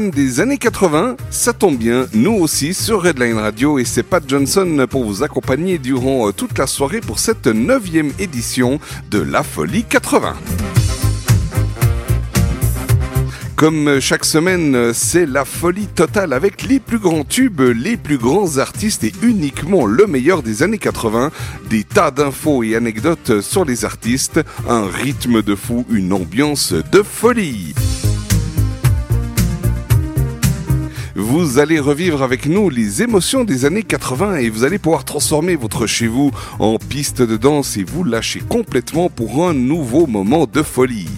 Des années 80 Ça tombe bien, nous aussi sur Redline Radio et c'est Pat Johnson pour vous accompagner durant euh, toute la soirée pour cette neuvième édition de La Folie 80. Comme chaque semaine, c'est la folie totale avec les plus grands tubes, les plus grands artistes et uniquement le meilleur des années 80, des tas d'infos et anecdotes sur les artistes, un rythme de fou, une ambiance de folie. Vous allez revivre avec nous les émotions des années 80 et vous allez pouvoir transformer votre chez vous en piste de danse et vous lâcher complètement pour un nouveau moment de folie.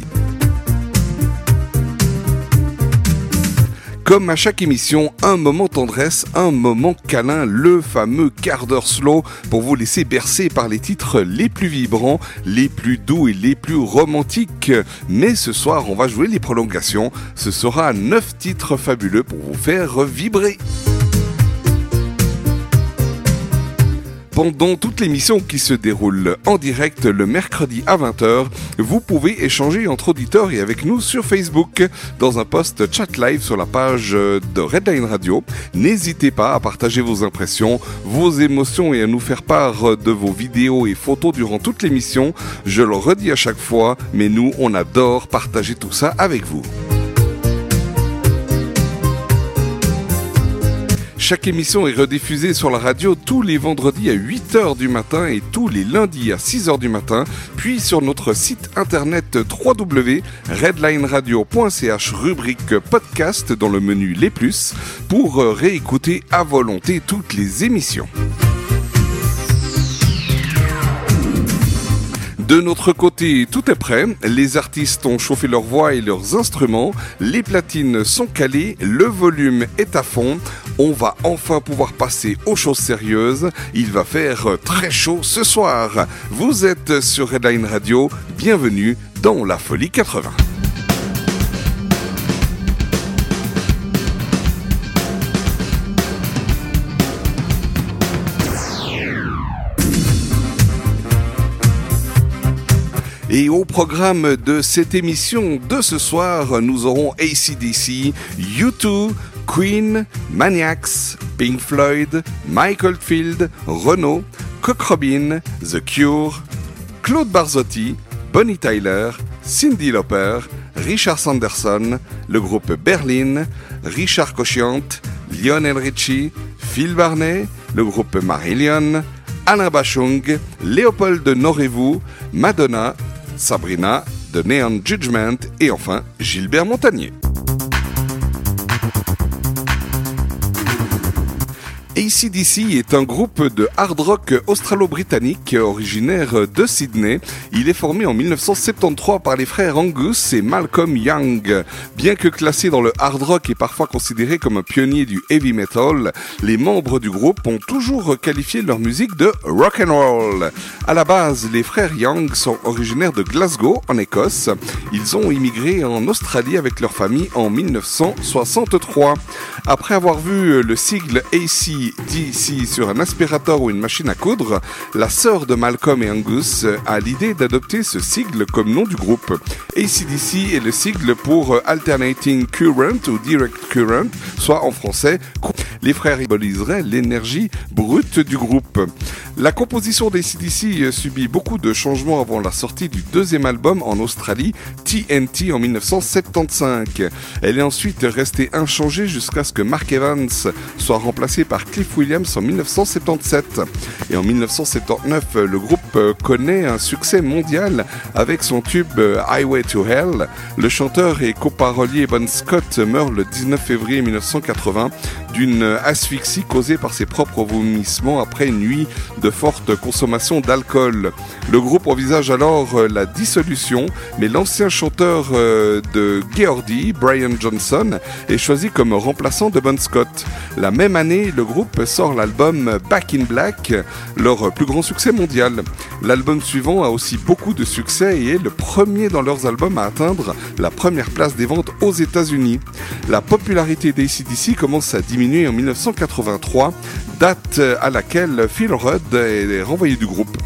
Comme à chaque émission, un moment tendresse, un moment câlin, le fameux quart d'heure slow pour vous laisser bercer par les titres les plus vibrants, les plus doux et les plus romantiques. Mais ce soir, on va jouer les prolongations. Ce sera neuf titres fabuleux pour vous faire vibrer. Pendant toute l'émission qui se déroule en direct le mercredi à 20h, vous pouvez échanger entre auditeurs et avec nous sur Facebook dans un post chat live sur la page de Redline Radio. N'hésitez pas à partager vos impressions, vos émotions et à nous faire part de vos vidéos et photos durant toute l'émission. Je le redis à chaque fois, mais nous, on adore partager tout ça avec vous. Chaque émission est rediffusée sur la radio tous les vendredis à 8h du matin et tous les lundis à 6h du matin, puis sur notre site internet www.redlineradio.ch rubrique podcast dans le menu Les Plus pour euh, réécouter à volonté toutes les émissions. De notre côté, tout est prêt. Les artistes ont chauffé leur voix et leurs instruments. Les platines sont calées. Le volume est à fond. On va enfin pouvoir passer aux choses sérieuses. Il va faire très chaud ce soir. Vous êtes sur Redline Radio. Bienvenue dans la Folie 80. Et au programme de cette émission de ce soir, nous aurons ACDC, U2, Queen, Maniacs, Pink Floyd, Michael Field, Renault, Cock Robin, The Cure, Claude Barzotti, Bonnie Tyler, Cindy Lauper, Richard Sanderson, le groupe Berlin, Richard Cochiant, Lionel Richie, Phil Barnet, le groupe Marillion, Alain Bachung, Léopold Norevou, Madonna, Sabrina, The Neon Judgment et enfin Gilbert Montagnier. ACDC est un groupe de hard rock australo-britannique originaire de Sydney. Il est formé en 1973 par les frères Angus et Malcolm Young. Bien que classé dans le hard rock et parfois considéré comme un pionnier du heavy metal, les membres du groupe ont toujours qualifié leur musique de rock and roll. À la base, les frères Young sont originaires de Glasgow, en Écosse. Ils ont immigré en Australie avec leur famille en 1963. Après avoir vu le sigle AC ACDC sur un aspirateur ou une machine à coudre, la sœur de Malcolm et Angus a l'idée d'adopter ce sigle comme nom du groupe. ACDC est le sigle pour Alternating Current ou Direct Current, soit en français, les frères symboliseraient l'énergie brute du groupe. La composition d'ACDC subit beaucoup de changements avant la sortie du deuxième album en Australie, TNT en 1975. Elle est ensuite restée inchangée jusqu'à ce que Mark Evans soit remplacé par Cliff Williams en 1977. Et en 1979, le groupe connaît un succès mondial avec son tube Highway to Hell. Le chanteur et coparolier Bon Scott meurt le 19 février 1980 d'une asphyxie causée par ses propres vomissements après une nuit de forte consommation d'alcool. Le groupe envisage alors euh, la dissolution, mais l'ancien chanteur euh, de Geordie, Brian Johnson, est choisi comme remplaçant de Bon Scott. La même année, le groupe sort l'album Back in Black, leur plus grand succès mondial. L'album suivant a aussi beaucoup de succès et est le premier dans leurs albums à atteindre la première place des ventes aux États-Unis. La popularité d'ACDC commence à diminuer en 1983, date à laquelle Phil Rudd est renvoyé du groupe.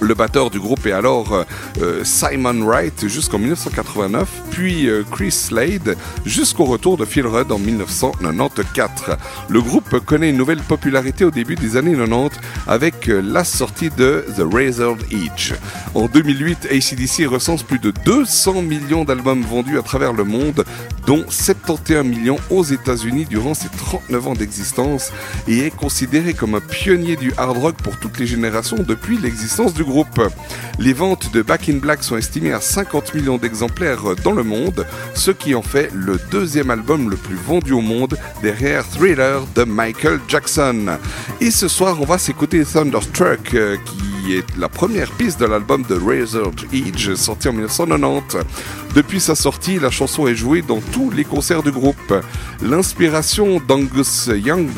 Le batteur du groupe est alors euh, Simon Wright jusqu'en 1989, puis euh, Chris Slade jusqu'au retour de Phil Rudd en 1994. Le groupe connaît une nouvelle popularité au début des années 90 avec euh, la sortie de The Razor Edge. En 2008, ACDC recense plus de 200 millions d'albums vendus à travers le monde, dont 71 millions aux États-Unis durant ses 39 ans d'existence et est considéré comme un pionnier du hard rock pour toutes les générations depuis l'existence du groupe. Les ventes de Back in Black sont estimées à 50 millions d'exemplaires dans le monde, ce qui en fait le deuxième album le plus vendu au monde derrière Thriller de Michael Jackson. Et ce soir, on va s'écouter Thunderstruck euh, est la première piste de l'album de Razor's Edge sorti en 1990. Depuis sa sortie, la chanson est jouée dans tous les concerts du groupe. L'inspiration d'Angus Young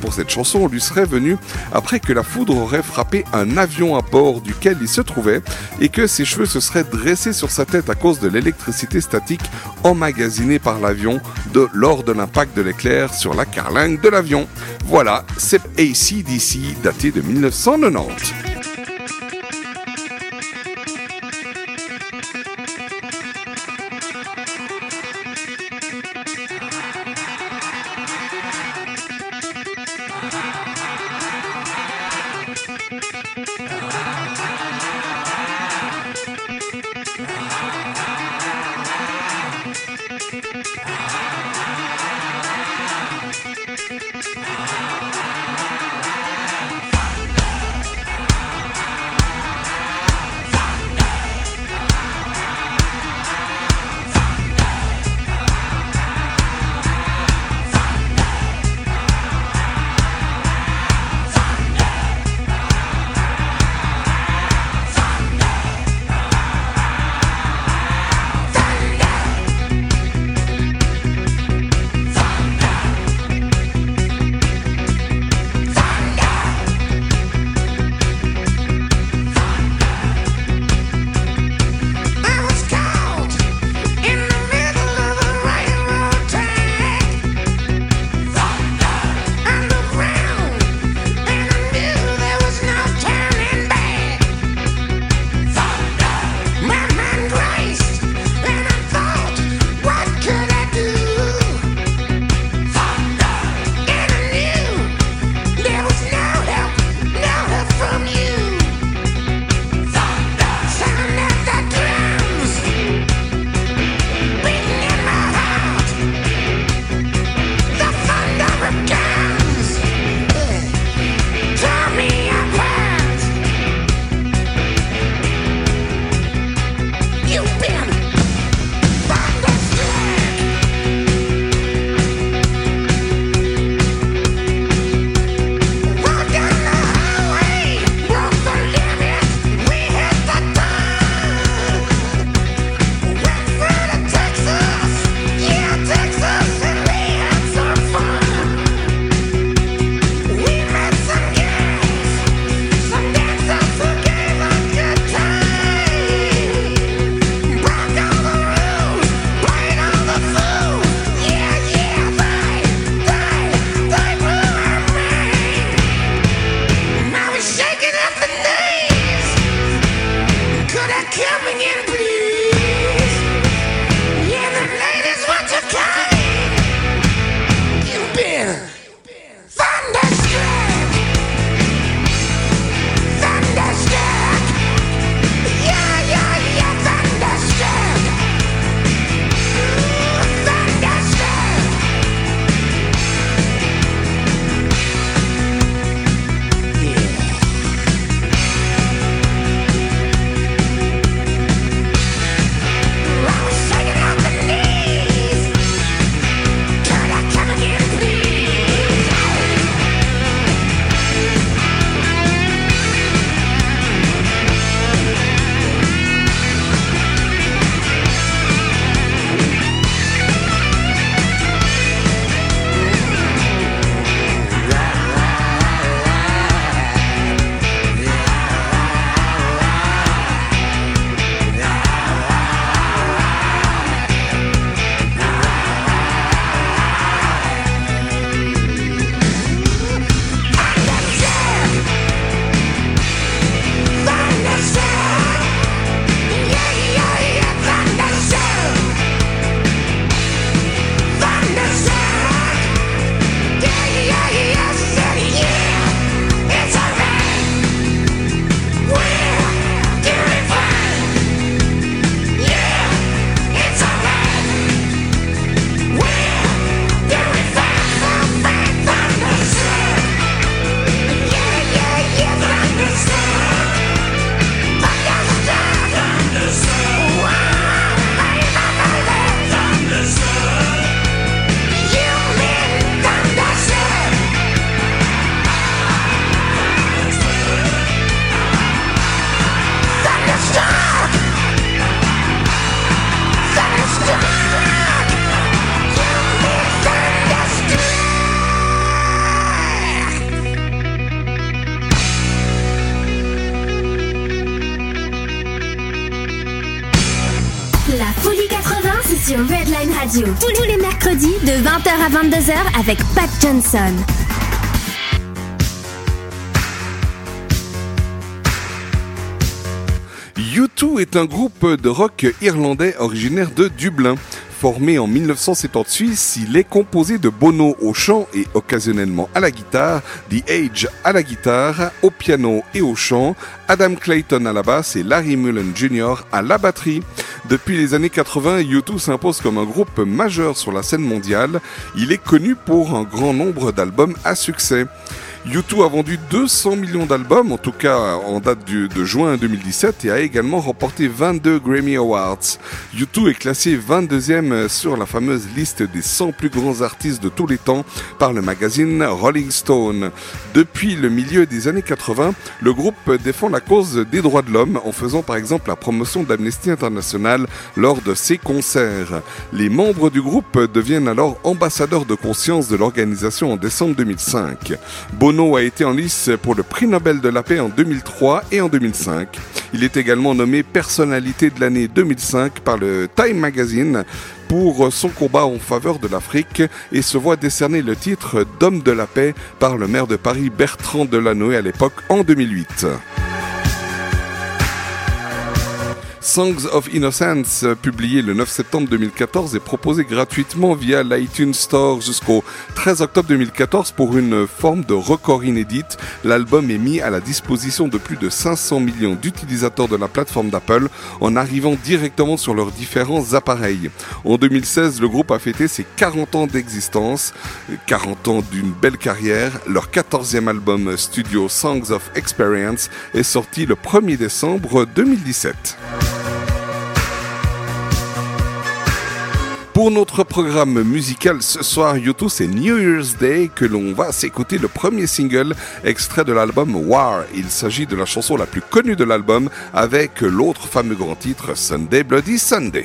pour cette chanson lui serait venue après que la foudre aurait frappé un avion à bord duquel il se trouvait et que ses cheveux se seraient dressés sur sa tête à cause de l'électricité statique emmagasinée par l'avion de, lors de l'impact de l'éclair sur la carlingue de l'avion. Voilà, c'est ACDC daté de 1990. Tous les mercredis de 20h à 22h avec Pat Johnson. U2 est un groupe de rock irlandais originaire de Dublin. Formé en 1978, il est composé de Bono au chant et occasionnellement à la guitare, The Age à la guitare, au piano et au chant, Adam Clayton à la basse et Larry Mullen Jr. à la batterie. Depuis les années 80, U2 s'impose comme un groupe majeur sur la scène mondiale. Il est connu pour un grand nombre d'albums à succès. U2 a vendu 200 millions d'albums, en tout cas en date de juin 2017, et a également remporté 22 Grammy Awards. U2 est classé 22e sur la fameuse liste des 100 plus grands artistes de tous les temps par le magazine Rolling Stone. Depuis le milieu des années 80, le groupe défend la cause des droits de l'homme en faisant par exemple la promotion d'Amnesty International lors de ses concerts. Les membres du groupe deviennent alors ambassadeurs de conscience de l'organisation en décembre 2005. Bono a été en lice pour le prix Nobel de la paix en 2003 et en 2005. Il est également nommé personnalité de l'année 2005 par le Time Magazine pour son combat en faveur de l'Afrique et se voit décerner le titre d'homme de la paix par le maire de Paris Bertrand Delanoë à l'époque en 2008. Songs of Innocence, publié le 9 septembre 2014, est proposé gratuitement via l'iTunes Store jusqu'au 13 octobre 2014 pour une forme de record inédite. L'album est mis à la disposition de plus de 500 millions d'utilisateurs de la plateforme d'Apple en arrivant directement sur leurs différents appareils. En 2016, le groupe a fêté ses 40 ans d'existence, 40 ans d'une belle carrière. Leur 14e album studio Songs of Experience est sorti le 1er décembre 2017. Pour notre programme musical ce soir, YouTube, c'est New Year's Day que l'on va s'écouter le premier single extrait de l'album War. Il s'agit de la chanson la plus connue de l'album avec l'autre fameux grand titre Sunday Bloody Sunday.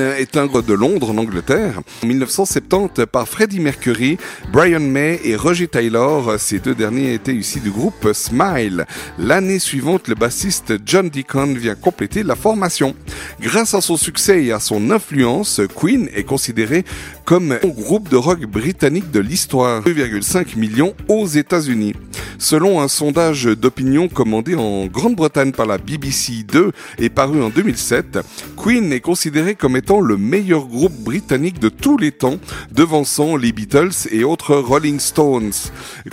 Est un de Londres, en Angleterre, en 1970 par Freddie Mercury, Brian May et Roger Taylor. Ces deux derniers étaient issus du groupe Smile. L'année suivante, le bassiste John Deacon vient compléter la formation. Grâce à son succès et à son influence, Queen est considéré comme un groupe de rock britannique de l'histoire, 2,5 millions aux États-Unis. Selon un sondage d'opinion commandé en Grande-Bretagne par la BBC 2 et paru en 2007, Queen est considéré comme étant le meilleur groupe britannique de tous les temps, devançant les Beatles et autres Rolling Stones.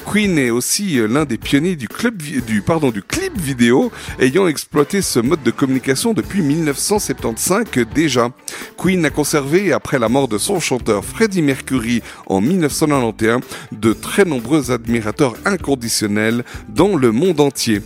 Queen est aussi l'un des pionniers du, du clip vidéo, ayant exploité ce mode de communication depuis 1975 déjà. Queen a conservé, après la mort de son chanteur Freddie Mercury en 1991, de très nombreux admirateurs inconditionnels dans le monde entier.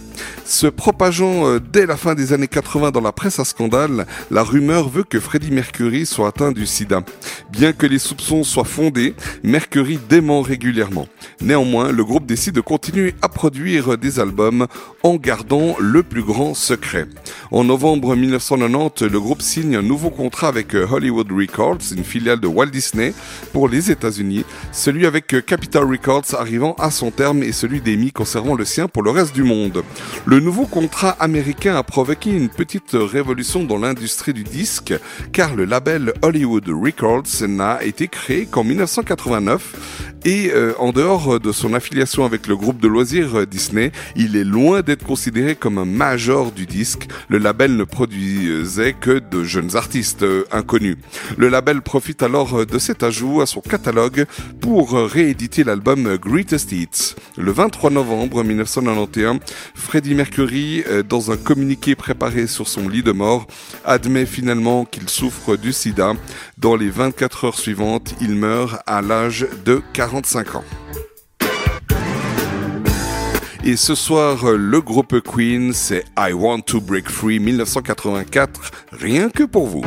Se propageant euh, dès la fin des années 80 dans la presse à scandale, la rumeur veut que Freddie Mercury soit atteint du sida. Bien que les soupçons soient fondés, Mercury dément régulièrement. Néanmoins, le groupe décide de continuer à produire des albums en gardant le plus grand secret. En novembre 1990, le groupe signe un nouveau contrat avec euh, Hollywood Records, une filiale de Walt Disney, pour les États-Unis. Celui avec euh, Capitol Records arrivant à son terme et celui d'Amy conservant le sien pour le reste du monde. Le nouveau contrat américain a provoqué une petite révolution dans l'industrie du disque, car le label Hollywood Records n'a été créé qu'en 1989 et euh, en dehors de son affiliation avec le groupe de loisirs euh, Disney, il est loin d'être considéré comme un major du disque. Le label ne produisait que de jeunes artistes euh, inconnus. Le label profite alors de cet ajout à son catalogue pour rééditer l'album Greatest Hits. Le 23 novembre 1991, Freddie Mercury, euh, dans un communiqué préparé sur son lit de mort, admet finalement qu'il souffre du sida. Dans les 24 heures suivantes, il meurt à l'âge de 45 ans. Et ce soir, le groupe Queen, c'est I Want to Break Free 1984, rien que pour vous.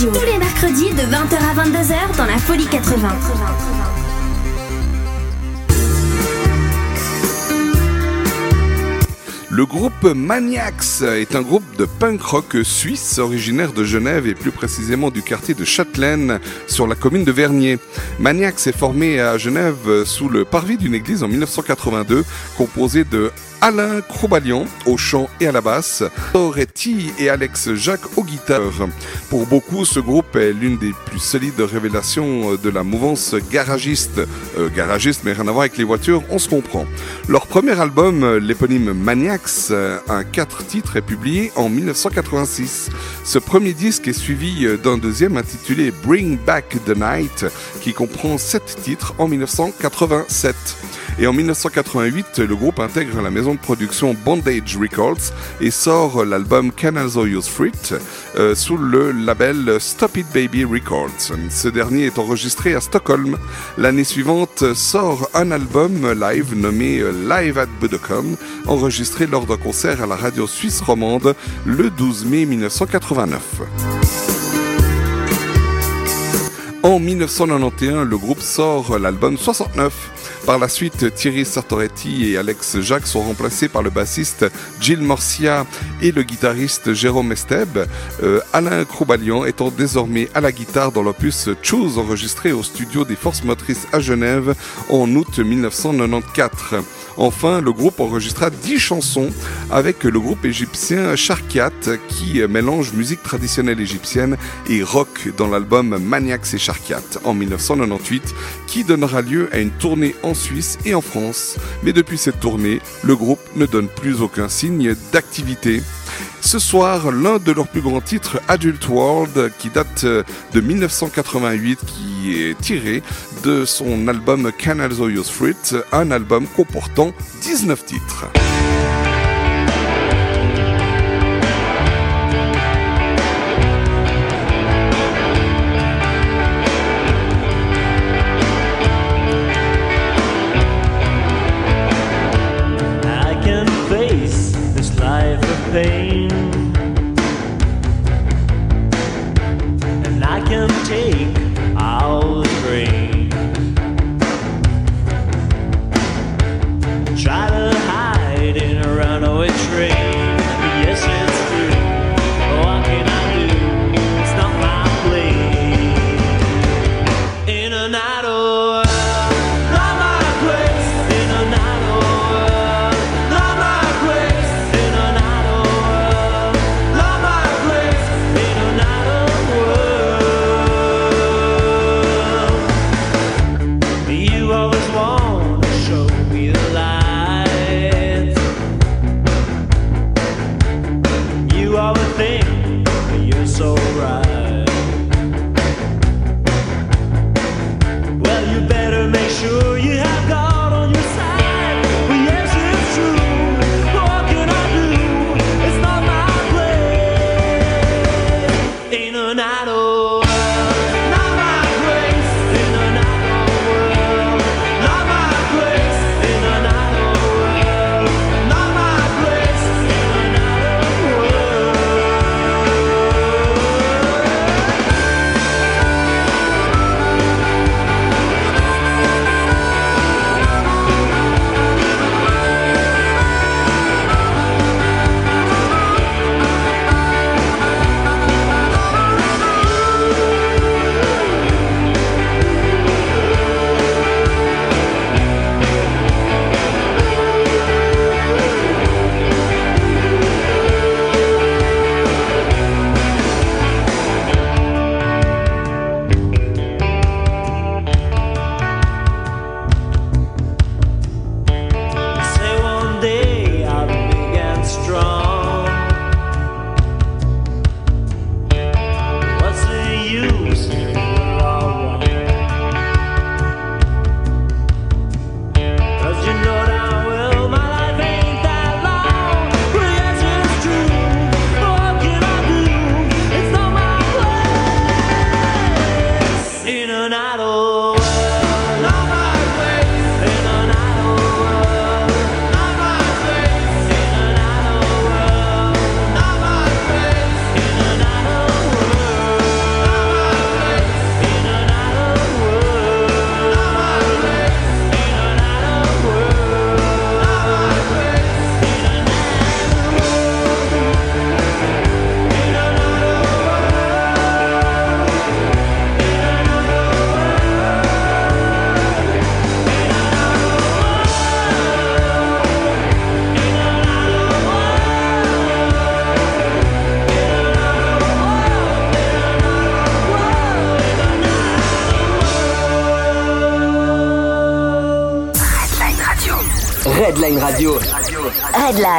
Tous les mercredis de 20h à 22h dans la Folie 80. Le groupe Maniacs est un groupe de punk rock suisse originaire de Genève et plus précisément du quartier de Châtelaine sur la commune de Vernier. Maniacs est formé à Genève sous le parvis d'une église en 1982 composé de Alain Crobalion au chant et à la basse, Toretti et Alex Jacques aux guitares. Pour beaucoup, ce groupe est l'une des plus solides révélations de la mouvance garagiste. Euh, garagiste, mais rien à voir avec les voitures, on se comprend. Leur premier album, l'éponyme Maniacs, euh, un 4 titres, est publié en 1986. Ce premier disque est suivi d'un deuxième intitulé Bring Back the Night, qui comprend 7 titres en 1987. Et en 1988, le groupe intègre la maison de production Bondage Records et sort l'album Canals Use Fruit euh, sous le label Stop It Baby Records. Ce dernier est enregistré à Stockholm. L'année suivante sort un album live nommé euh, Live at Budokan, enregistré lors d'un concert à la radio suisse romande le 12 mai 1989. En 1991, le groupe sort l'album 69. Par la suite, Thierry Sartoretti et Alex Jacques sont remplacés par le bassiste Gilles Morcia et le guitariste Jérôme Esteb, euh, Alain Croubalion étant désormais à la guitare dans l'opus Choose enregistré au studio des Forces Motrices à Genève en août 1994. Enfin, le groupe enregistra 10 chansons avec le groupe égyptien Sharkiat qui mélange musique traditionnelle égyptienne et rock dans l'album Maniacs et Sharkiat en 1998 qui donnera lieu à une tournée en Suisse et en France. Mais depuis cette tournée, le groupe ne donne plus aucun signe d'activité. Ce soir, l'un de leurs plus grands titres, Adult World, qui date de 1988, qui est tiré de son album Canals Use Fruit, un album comportant 19 titres.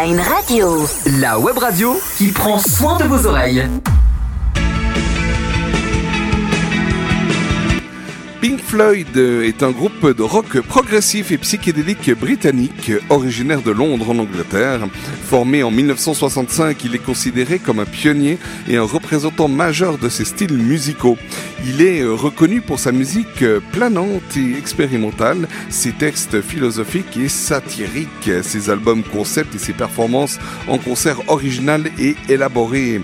Radio. La web radio qui prend soin de vos oreilles. Pink Floyd est un groupe de rock progressif et psychédélique britannique originaire de Londres en Angleterre. Formé en 1965, il est considéré comme un pionnier et un représentant majeur de ces styles musicaux. Il est euh, reconnu pour sa musique euh, planante et expérimentale, ses textes philosophiques et satiriques, ses albums concept et ses performances en concert originales et élaborées.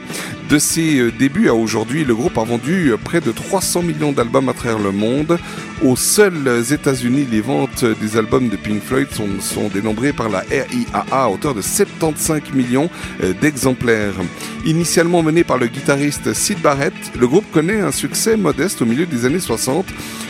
De ses euh, débuts à aujourd'hui, le groupe a vendu euh, près de 300 millions d'albums à travers le monde. Aux seuls États-Unis, les ventes des albums de Pink Floyd sont, dénombrées par la RIAA à hauteur de 75 millions euh, d'exemplaires. Initialement mené par le guitariste Sid Barrett, le groupe connaît un succès modeste au milieu des années 60,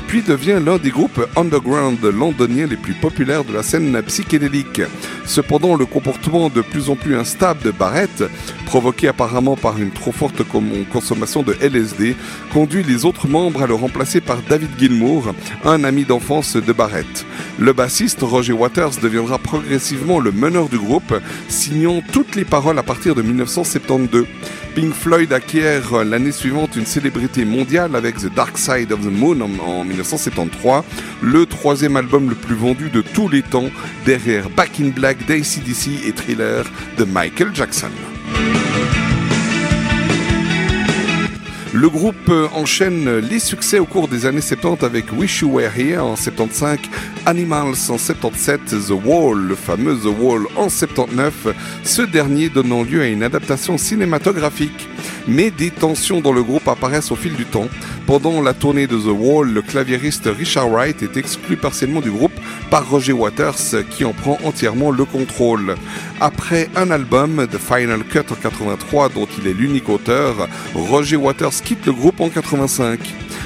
puis devient l'un des groupes underground londoniens les plus populaires de la scène psychédélique. Cependant, le comportement de plus en plus instable de Barrett, provoqué apparemment par une trop forte consommation de LSD, conduit les autres membres à le remplacer par David Gilmour, un ami d'enfance de Barrett. Le bassiste Roger Waters deviendra progressivement le meneur du groupe, signant toutes les paroles à partir de 1972. Pink Floyd acquiert l'année suivante une célébrité mondiale avec The Dark Side of the Moon en, en 1973, le troisième album le plus vendu de tous les temps, derrière Back in Black d'ACDC et Thriller de Michael Jackson. Le groupe euh, enchaîne les succès au cours des années 70 avec Wish You Were Here en 75, Animals en 77, The Wall, le fameux The Wall en 79, ce dernier donnant lieu à une adaptation cinématographique. Mais des tensions dans le groupe apparaissent au fil du temps. Pendant la tournée de The Wall, le claviériste Richard Wright est exclu partiellement du groupe par Roger Waters qui en prend entièrement le contrôle. Après un album, The Final Cut en 83 dont il est l'unique auteur, Roger Waters quitte le groupe en 85.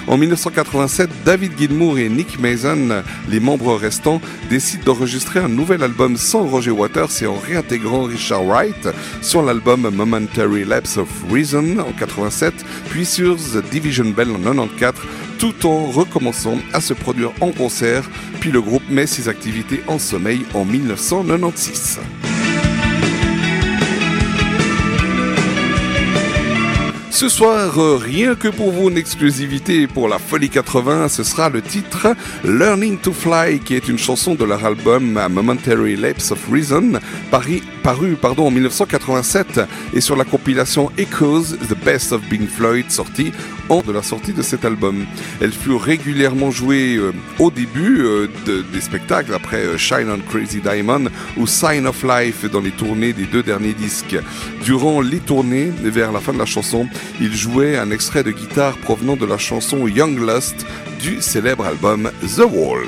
En 1987, David Gilmour et Nick Mason, les membres restants, décident d'enregistrer un nouvel album sans Roger Waters et en réintégrant Richard Wright sur l'album Momentary Lapse of Reason en 87, puis sur The Division Bell en 94, tout en recommençant à se produire en concert, puis le groupe met ses activités en sommeil en 1996. Ce soir, euh, rien que pour vous, une exclusivité pour la Folie 80, ce sera le titre Learning to Fly, qui est une chanson de leur album Momentary Lapse of Reason, paru, en 1987, et sur la compilation Echoes, The Best of Pink Floyd, sortie de la sortie de cet album. Elle fut régulièrement jouée euh, au début euh, de- des spectacles, après euh, Shine on Crazy Diamond ou Sign of Life dans les tournées des deux derniers disques. Durant les tournées, vers la fin de la chanson, il jouait un extrait de guitare provenant de la chanson Young Lust du célèbre album The Wall.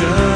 vision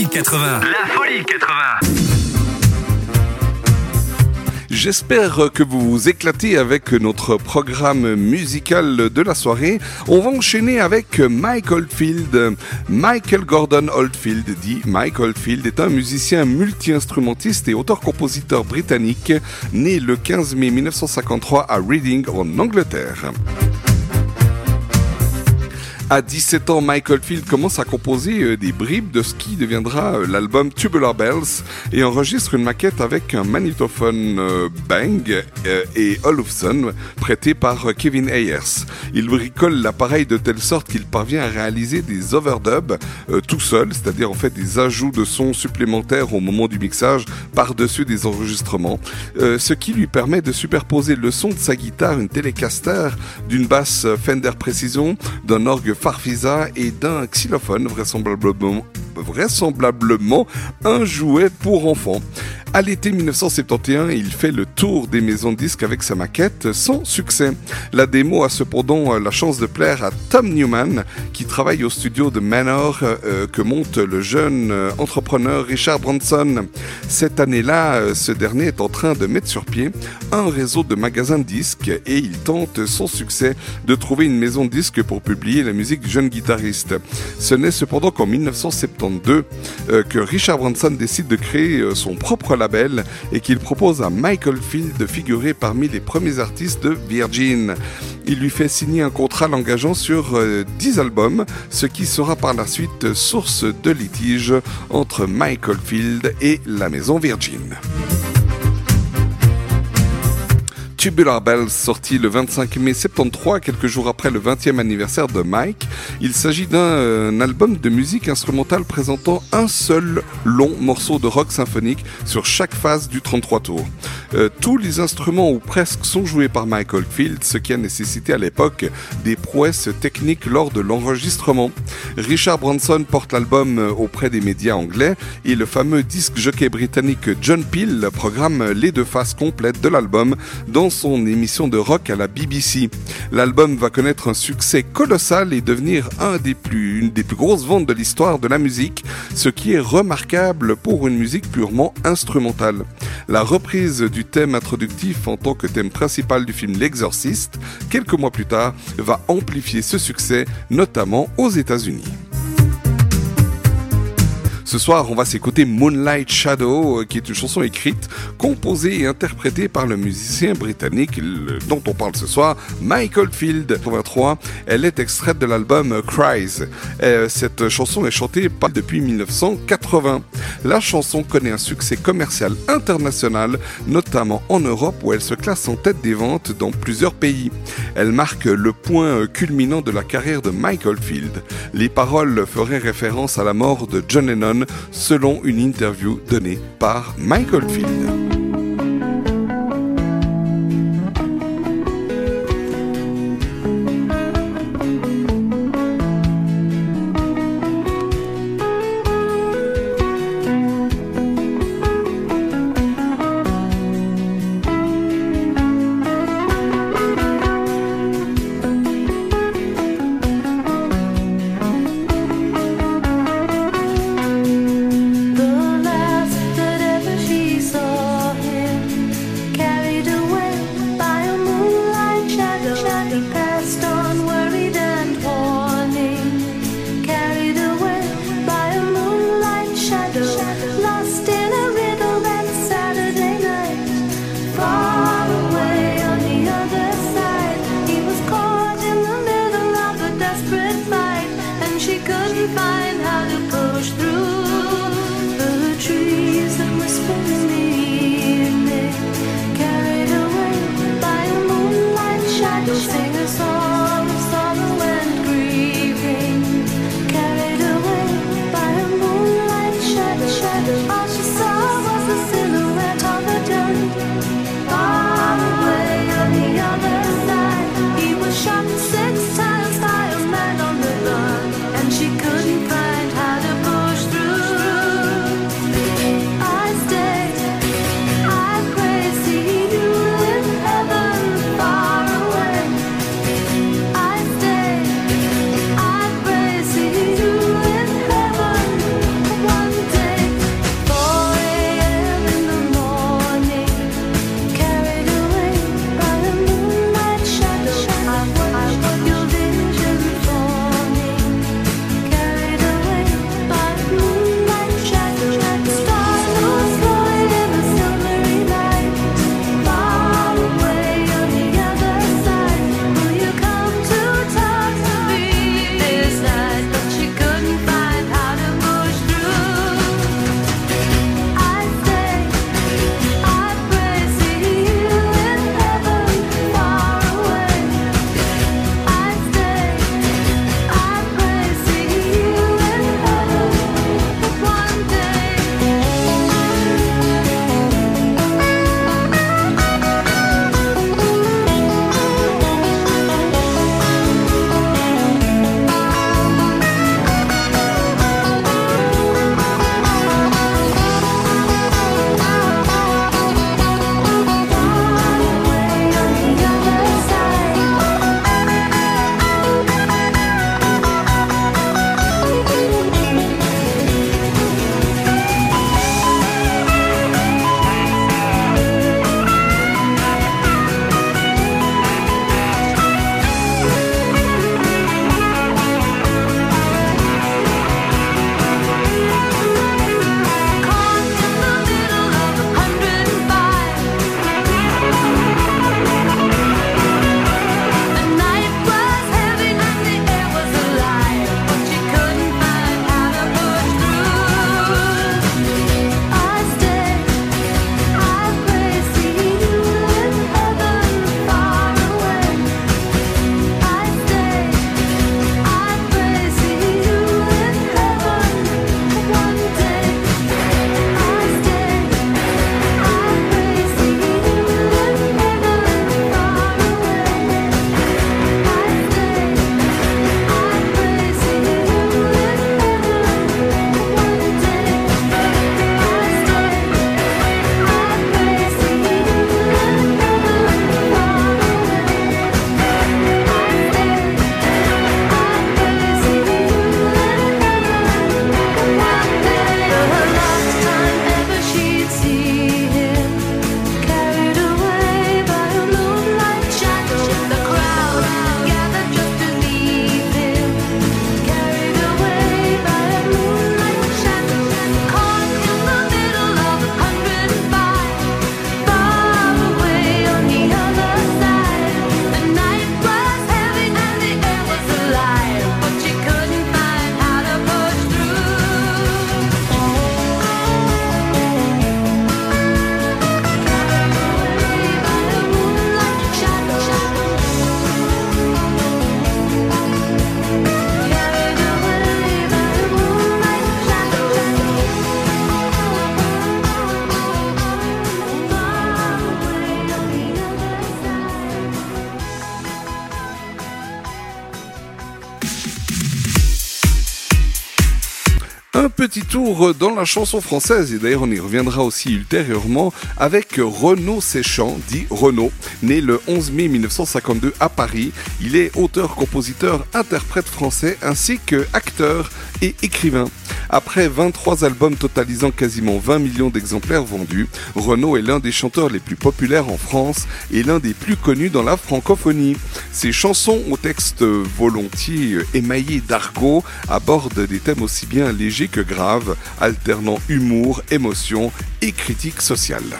folie 80. La folie 80. J'espère que vous vous éclatez avec notre programme musical de la soirée. On va enchaîner avec Mike Oldfield. Michael Gordon Oldfield, dit Mike Oldfield, est un musicien multi-instrumentiste et auteur-compositeur britannique, né le 15 mai 1953 à Reading, en Angleterre. À 17 ans, Michael Field commence à composer euh, des bribes de ce qui deviendra euh, l'album Tubular Bells et enregistre une maquette avec un magnétophone euh, Bang et Olufsen par euh, Kevin Ayers. Il bricole l'appareil de telle sorte qu'il parvient à réaliser des overdubs euh, tout seul, c'est-à-dire en fait des ajouts de sons supplémentaires au moment du mixage par-dessus des enregistrements, euh, ce qui lui permet de superposer le son de sa guitare, une Telecaster, d'une basse Fender Precision, d'un orgue Farfisa et d'un xylophone, vraisemblablement un jouet pour enfants. À l'été 1971, il fait le tour des maisons de disques avec sa maquette sans succès. La démo a cependant la chance de plaire à Tom Newman, qui travaille au studio de Manor euh, que monte le jeune euh, entrepreneur Richard Branson. Cette année-là, euh, ce dernier est en train de mettre sur pied un réseau de magasins de disques et il tente sans succès de trouver une maison de disques pour publier la musique du jeune guitariste. Ce n'est cependant qu'en 1972 euh, que Richard Branson décide de créer euh, son propre label et qu'il propose à Michael Field de figurer parmi les premiers artistes de Virgin. Il lui fait signer un contrat l'engageant sur euh, 10 albums, ce qui sera par la suite source de litige entre Michael Field et la maison Virgin. Tubular Bells, sorti le 25 mai 73, quelques jours après le 20e anniversaire de Mike. Il s'agit d'un euh, album de musique instrumentale présentant un seul long morceau de rock symphonique sur chaque phase du 33 tours. Euh, tous les instruments ou presque sont joués par Mike Oldfield, ce qui a nécessité à l'époque des prouesses techniques lors de l'enregistrement. Richard Branson porte l'album euh, auprès des médias anglais et le fameux disque jockey britannique John Peel programme les deux faces complètes de l'album dans son émission de rock à la BBC. L'album va connaître un succès colossal et devenir une des plus grosses ventes de l'histoire de la musique, ce qui est remarquable pour une musique purement instrumentale. La reprise du thème introductif en tant que thème principal du film L'Exorciste, quelques mois plus tard, va amplifier ce succès, notamment aux États-Unis. Ce soir, on va s'écouter Moonlight Shadow, euh, qui est une chanson écrite, composée et interprétée par le musicien britannique dont on parle ce soir, Michael Field. 83, elle est extraite de l'album Cries. Euh, cette chanson est chantée depuis 1980. La chanson connaît un succès commercial international, notamment en Europe où elle se classe en tête des ventes dans plusieurs pays. Elle marque le point euh, culminant de la carrière de Michael Field. Les paroles feraient référence à la mort de John Lennon selon une interview donnée par Michael Field. Dans la chanson française, et d'ailleurs on y reviendra aussi ultérieurement, avec Renaud Séchant, dit Renaud, né le 11 mai 1952 à Paris. Il est auteur, compositeur, interprète français ainsi que acteur et écrivain. Après 23 albums totalisant quasiment 20 millions d'exemplaires vendus, Renaud est l'un des chanteurs les plus populaires en France et l'un des plus connus dans la francophonie. Ses chansons aux textes volontiers émaillés d'argot abordent des thèmes aussi bien légers que graves, alternant humour, émotion et critique sociale.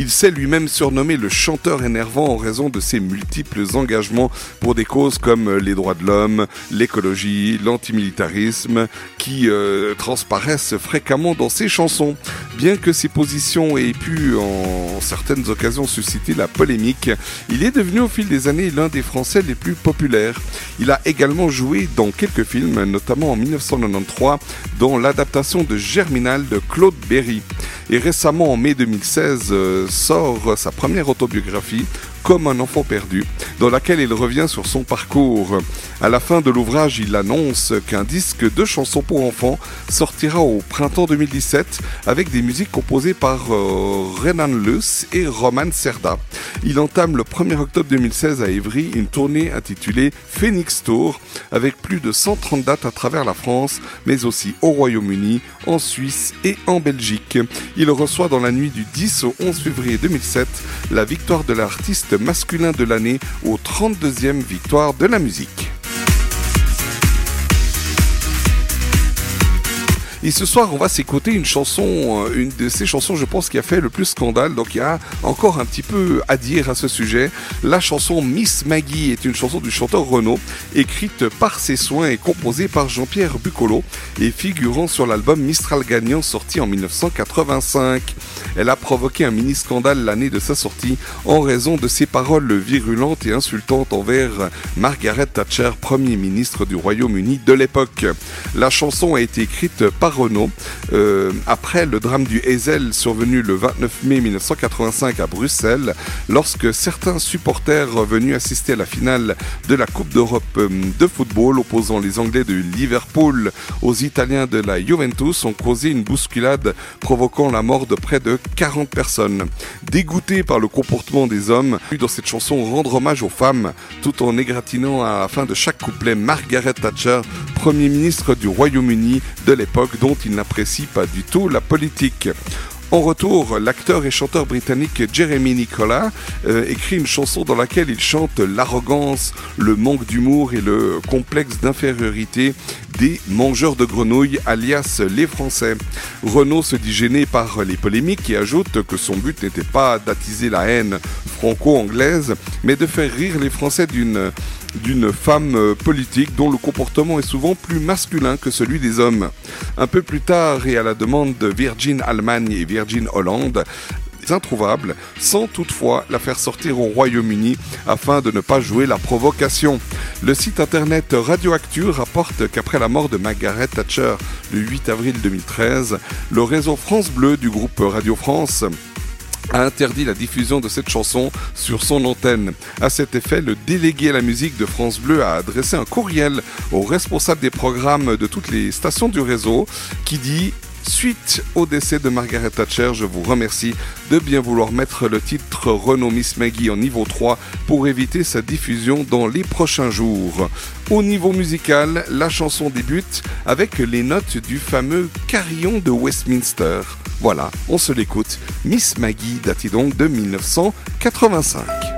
Il s'est lui-même surnommé le chanteur énervant en raison de ses multiples engagements pour des causes comme les droits de l'homme, l'écologie, l'antimilitarisme, qui euh, transparaissent fréquemment dans ses chansons. Bien que ses positions aient pu en certaines occasions susciter la polémique, il est devenu au fil des années l'un des Français les plus populaires. Il a également joué dans quelques films, notamment en 1993 dans l'adaptation de Germinal de Claude Berry. Et récemment, en mai 2016, euh, sort sa première autobiographie, Comme un enfant perdu, dans laquelle il revient sur son parcours. À la fin de l'ouvrage, il annonce qu'un disque de chansons pour enfants sortira au printemps 2017 avec des musiques composées par euh, Renan Luce et Roman Serda. Il entame le 1er octobre 2016 à Évry une tournée intitulée Phoenix Tour avec plus de 130 dates à travers la France, mais aussi au Royaume-Uni, en Suisse et en Belgique. Il reçoit dans la nuit du 10 au 11 février 2007 la victoire de l'artiste masculin de l'année aux 32e victoire de la musique. Et ce soir, on va s'écouter une chanson, euh, une de ces chansons, je pense, qui a fait le plus scandale. Donc il y a encore un petit peu à dire à ce sujet. La chanson Miss Maggie est une chanson du chanteur Renaud, écrite par ses soins et composée par Jean-Pierre Bucolo et figurant sur l'album Mistral Gagnant sorti en 1985. Elle a provoqué un mini scandale l'année de sa sortie en raison de ses paroles virulentes et insultantes envers Margaret Thatcher, Premier ministre du Royaume-Uni de l'époque. La chanson a été écrite par Renault euh, après le drame du Hazel survenu le 29 mai 1985 à Bruxelles, lorsque certains supporters venus assister à la finale de la Coupe d'Europe euh, de football opposant les Anglais de Liverpool aux Italiens de la Juventus ont causé une bousculade provoquant la mort de près de 40 personnes. Dégoûté par le comportement des hommes, dans cette chanson rendre hommage aux femmes, tout en égratignant à la fin de chaque couplet Margaret Thatcher, Premier ministre du Royaume-Uni de l'époque dont il n'apprécie pas du tout la politique. En retour, l'acteur et chanteur britannique Jeremy Nicola euh, écrit une chanson dans laquelle il chante l'arrogance, le manque d'humour et le complexe d'infériorité des mangeurs de grenouilles, alias les Français. Renaud se dit gêné par les polémiques et ajoute que son but n'était pas d'attiser la haine franco-anglaise, mais de faire rire les Français d'une d'une femme politique dont le comportement est souvent plus masculin que celui des hommes. Un peu plus tard et à la demande de Virgin Allemagne et Virgin Hollande, introuvable, sans toutefois la faire sortir au Royaume-Uni afin de ne pas jouer la provocation. Le site internet Radioactu rapporte qu'après la mort de Margaret Thatcher le 8 avril 2013, le réseau France Bleu du groupe Radio France a interdit la diffusion de cette chanson sur son antenne. À cet effet, le délégué à la musique de France Bleu a adressé un courriel au responsable des programmes de toutes les stations du réseau qui dit Suite au décès de Margaret Thatcher, je vous remercie de bien vouloir mettre le titre Renault Miss Maggie en niveau 3 pour éviter sa diffusion dans les prochains jours. Au niveau musical, la chanson débute avec les notes du fameux carillon de Westminster. Voilà, on se l'écoute. Miss Maggie date donc de 1985.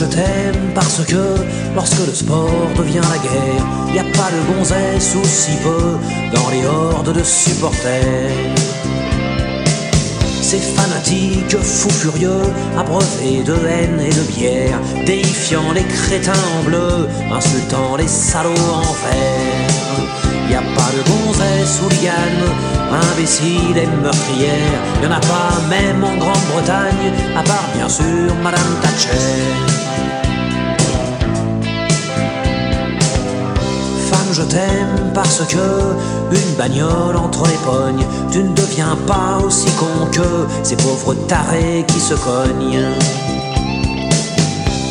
Je t'aime parce que lorsque le sport devient la guerre, y a pas de gonzesse ou si peu dans les hordes de supporters. Ces fanatiques fous furieux, abreuvés de haine et de bière, déifiant les crétins en bleu, insultant les salauds en vert. Y a pas de gonzesse hooligan, imbécile et meurtrière, y en a pas même en Grande-Bretagne, à part bien sûr Madame Thatcher. Je t'aime parce que une bagnole entre les pognes, tu ne deviens pas aussi con que ces pauvres tarés qui se cognent.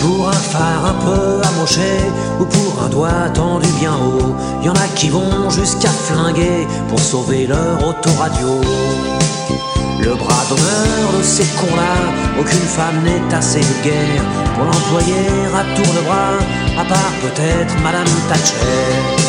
Pour un phare un peu amoché ou pour un doigt tendu bien haut, y en a qui vont jusqu'à flinguer pour sauver leur autoradio. Le bras d'honneur de ces cons-là, aucune femme n'est assez vulgaire pour l'employer à tour de bras, à part peut-être Madame Thatcher.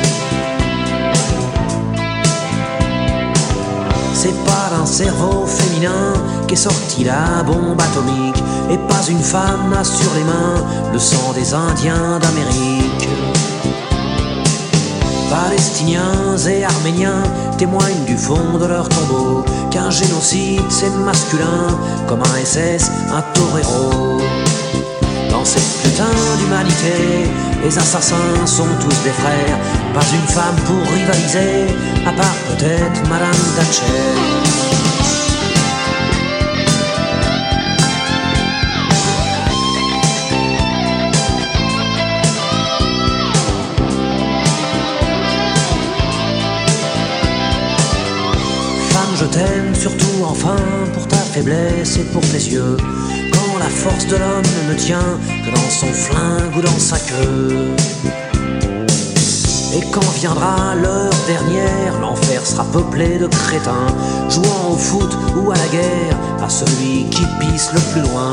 D'un cerveau féminin qu'est sortie la bombe atomique et pas une femme n'a sur les mains le sang des Indiens d'Amérique. Palestiniens et Arméniens témoignent du fond de leur tombeau qu'un génocide c'est masculin comme un SS, un torero. Dans cette putain d'humanité, les assassins sont tous des frères. Pas une femme pour rivaliser, à part peut-être Madame Thatcher. Femme, je t'aime surtout enfin pour ta faiblesse et pour tes yeux. Quand la force de l'homme ne tient que dans son flingue ou dans sa queue. Et quand viendra l'heure dernière, l'enfer sera peuplé de crétins, jouant au foot ou à la guerre, à celui qui pisse le plus loin.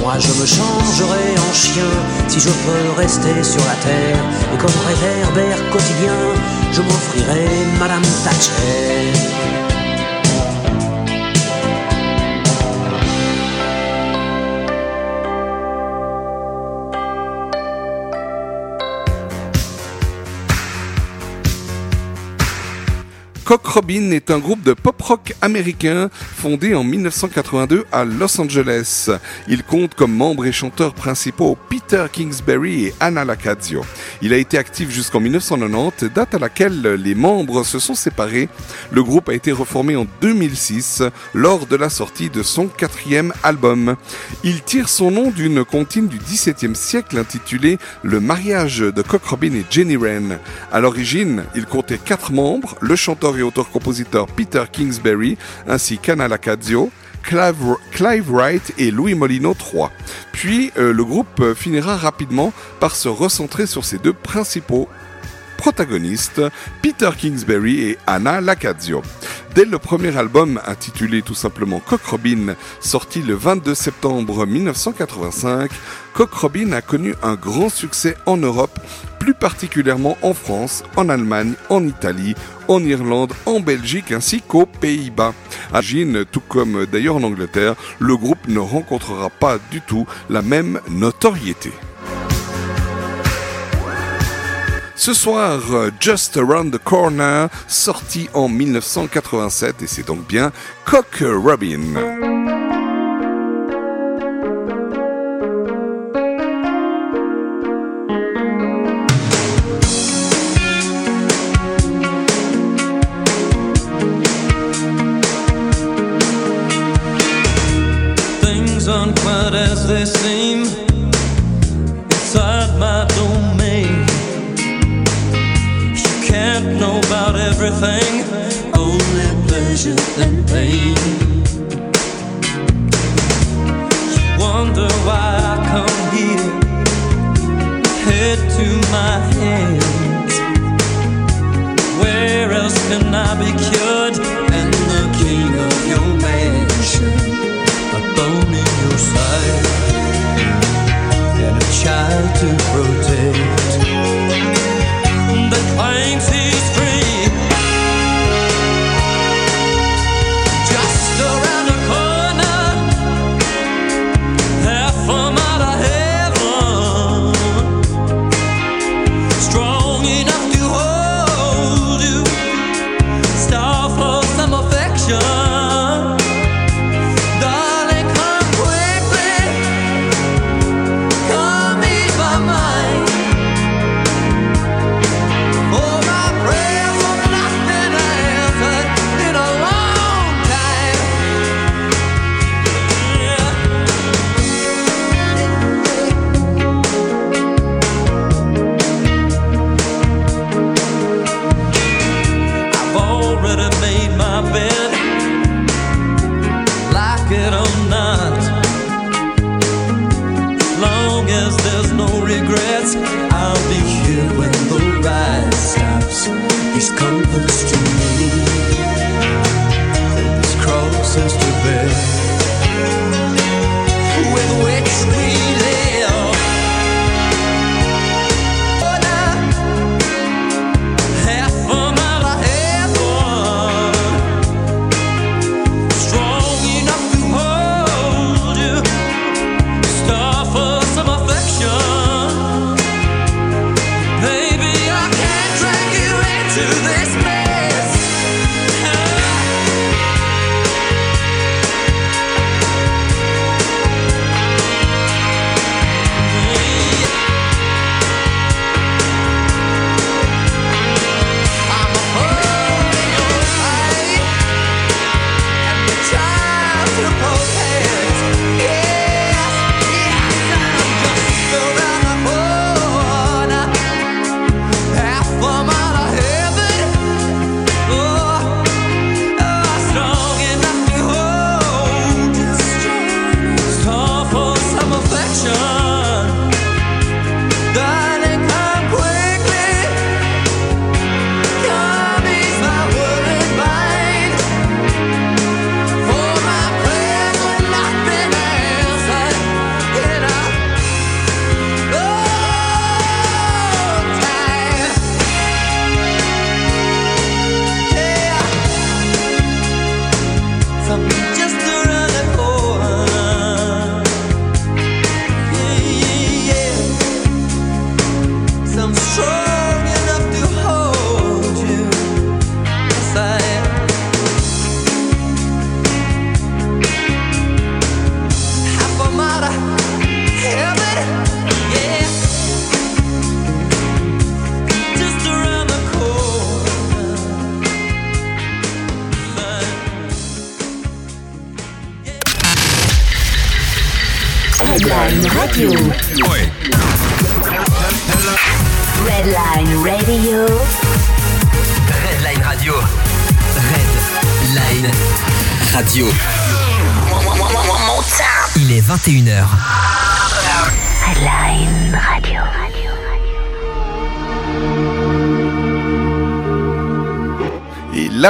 Moi je me changerai en chien si je peux rester sur la terre, et comme réverbère quotidien, je m'offrirai Madame Thatcher. Cock Robin est un groupe de pop-rock américain fondé en 1982 à Los Angeles. Il compte comme membres et chanteurs principaux Peter Kingsbury et Anna Lacazio. Il a été actif jusqu'en 1990, date à laquelle les membres se sont séparés. Le groupe a été reformé en 2006 lors de la sortie de son quatrième album. Il tire son nom d'une comptine du XVIIe siècle intitulée Le mariage de Cock Robin et Jenny Wren. À l'origine, il comptait quatre membres, le chanteur et auteur-compositeur Peter Kingsbury, ainsi qu'Anna Lacazio, Clive, Wright et Louis Molino III. Puis euh, le groupe euh, finira rapidement par se recentrer sur ses deux principaux protagonistes, Peter Kingsbury et Anna Lacazio. Dès le premier album, intitulé tout simplement Cock Robin, sorti le 22 septembre 1985, Cock Robin a connu un grand succès en Europe, plus particulièrement en France, en Allemagne, en Italie, en Irlande, en Belgique ainsi qu'aux Pays-Bas. À Gine, tout comme d'ailleurs en Angleterre, le groupe ne rencontrera pas du tout la même notoriété. Ce soir, euh, Just Around the Corner, sorti en 1987, et c'est donc bien Cock Robin.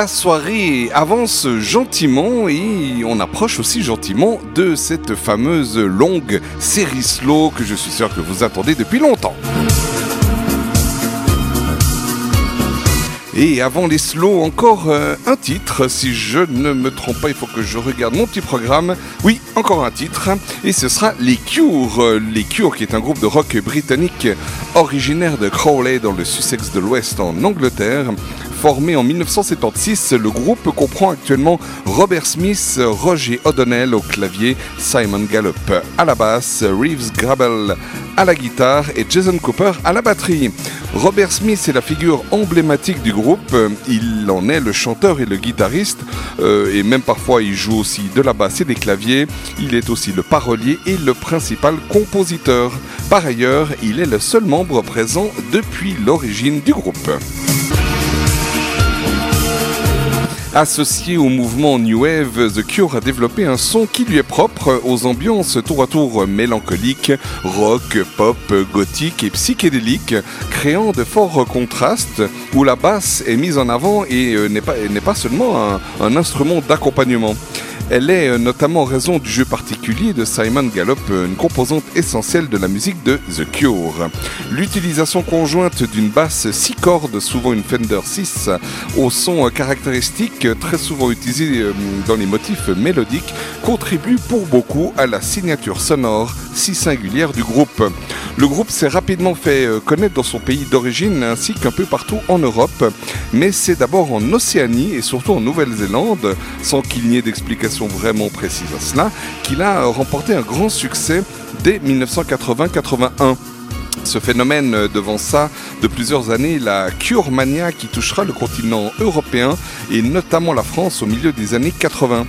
La soirée avance gentiment et on approche aussi gentiment de cette fameuse longue série slow que je suis sûr que vous attendez depuis longtemps. Et avant les slows, encore euh, un titre, si je ne me trompe pas, il faut que je regarde mon petit programme. Oui, encore un titre, et ce sera Les Cure. Les Cure, qui est un groupe de rock britannique originaire de Crawley dans le Sussex de l'Ouest en Angleterre. Formé en 1976, le groupe comprend actuellement Robert Smith, Roger O'Donnell au clavier, Simon Gallup à la basse, Reeves Grabel à la guitare et Jason Cooper à la batterie. Robert Smith est la figure emblématique du groupe, il en est le chanteur et le guitariste, euh, et même parfois il joue aussi de la basse et des claviers, il est aussi le parolier et le principal compositeur. Par ailleurs, il est le seul membre présent depuis l'origine du groupe. Associé au mouvement New Wave, The Cure a développé un son qui lui est propre aux ambiances tour à tour mélancoliques, rock, pop, gothique et psychédélique, créant de forts contrastes où la basse est mise en avant et euh, n'est pas, seulement un instrument d'accompagnement. Elle est euh, notamment en raison du jeu particulier de Simon Gallup, euh, une composante essentielle de la musique de The Cure. L'utilisation conjointe d'une basse 6 cordes, souvent une Fender 6, au son euh, caractéristique très souvent utilisé dans les motifs mélodiques, contribue pour beaucoup à la signature sonore si singulière du groupe. Le groupe s'est rapidement fait connaître dans son pays d'origine ainsi qu'un peu partout en Europe, mais c'est d'abord en Océanie et surtout en Nouvelle-Zélande, sans qu'il n'y ait d'explication vraiment précise à cela, qu'il a remporté un grand succès dès 1980-81. Ce phénomène euh, devant ça de plusieurs années, la Cure Mania qui touchera le continent européen et notamment la France au milieu des années 80.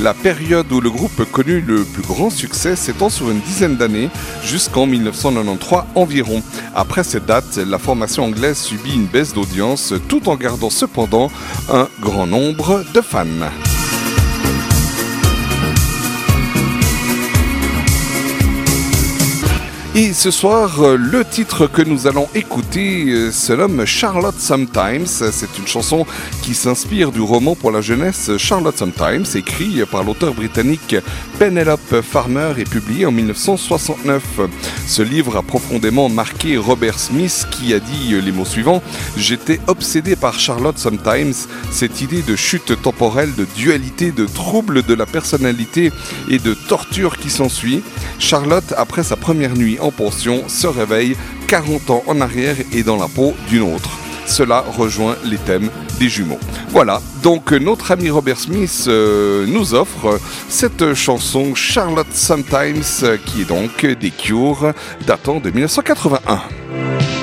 La période où le groupe connut le plus grand succès s'étend sur une dizaine d'années jusqu'en 1993 environ. Après cette date, la formation anglaise subit une baisse d'audience tout en gardant cependant un grand nombre de fans. Et ce soir, euh, le titre que nous allons écouter euh, se nomme Charlotte Sometimes. C'est une chanson qui s'inspire du roman pour la jeunesse Charlotte Sometimes, écrit par l'auteur britannique Penelope Farmer et publié en 1969. Ce livre a profondément marqué Robert Smith qui a dit les mots suivants J'étais obsédé par Charlotte Sometimes, cette idée de chute temporelle, de dualité, de trouble de la personnalité et de torture qui s'ensuit. Charlotte, après sa première nuit en pension, se réveille 40 ans en arrière et dans la peau d'une autre. Cela rejoint les thèmes des jumeaux. Voilà, donc notre ami Robert Smith euh, nous offre cette chanson Charlotte Sometimes, euh, qui est donc des Cures datant de 1981.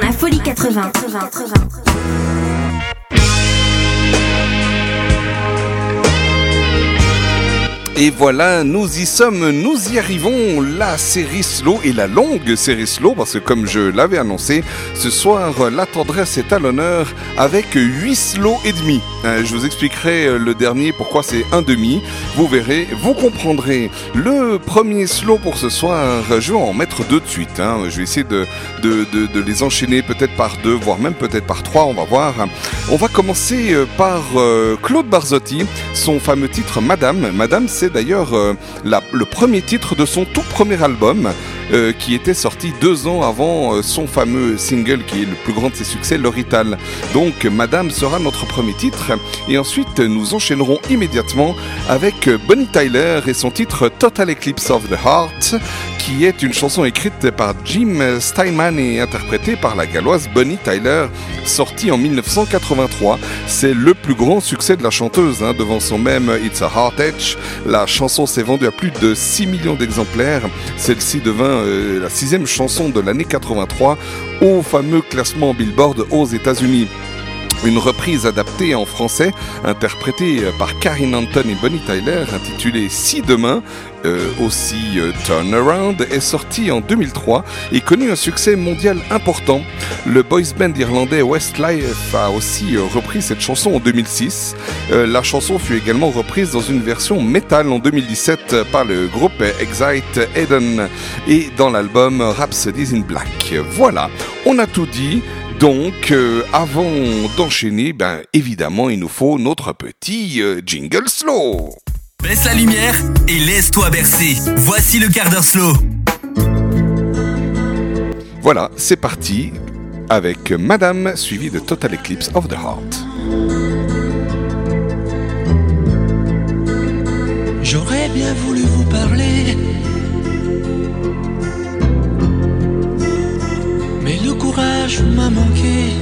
La Folie 80. Et voilà, nous y sommes, nous y arrivons, la série slow et la longue série slow, parce que comme je l'avais annoncé, ce soir, la tendresse est à l'honneur avec 8 slow et demi. Euh, je vous expliquerai euh, le dernier pourquoi c'est un demi. Vous verrez, vous comprendrez. Le premier slow pour ce soir, je vais en mettre deux de suite. hein. Je vais essayer de, de, les enchaîner peut-être par deux, voire même peut-être par trois, on va voir. On va commencer euh, par Claude Barzotti, son fameux titre Madame. Madame, c'est d'ailleurs euh, le premier titre de son tout premier album euh, qui était sorti deux ans avant euh, son fameux single qui est le plus grand de ses succès, L'Orital. Donc Madame sera notre premier titre et ensuite nous enchaînerons immédiatement avec euh, Bonnie Tyler et son titre Total Eclipse of the Heart qui est une chanson écrite par Jim Steinman et interprétée par la galloise Bonnie Tyler, sortie en 1983. C'est le plus grand succès de la chanteuse, hein, devant son même It's a Heart Edge. La chanson s'est vendue à plus de 6 millions d'exemplaires. Celle-ci devint euh, la sixième chanson de l'année 83 au fameux classement Billboard aux États-Unis. Une reprise adaptée en français, interprétée par Karine Anton et Bonnie Tyler, intitulée Si demain, euh, aussi euh, Turnaround, est sortie en 2003 et connut un succès mondial important. Le boys band irlandais Westlife a aussi euh, repris cette chanson en 2006. Euh, la chanson fut également reprise dans une version métal en 2017 par le groupe Excite Eden et dans l'album Rhapsodies in Black. Voilà, on a tout dit. Donc, euh, avant d'enchaîner, ben évidemment, il nous faut notre petit euh, jingle slow. Baisse la lumière et laisse-toi bercer. Voici le quart d'heure slow. Voilà, c'est parti avec Madame suivi de Total Eclipse of the Heart. J'aurais bien voulu vous parler. Courage m'a manqué.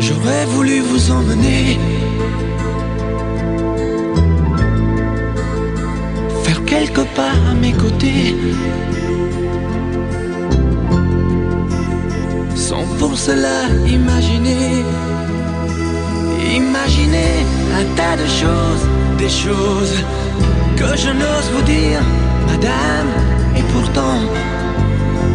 J'aurais voulu vous emmener. Faire quelques pas à mes côtés. Sans pour cela imaginer. Imaginez un tas de choses, des choses que je n'ose vous dire, madame. Et pourtant,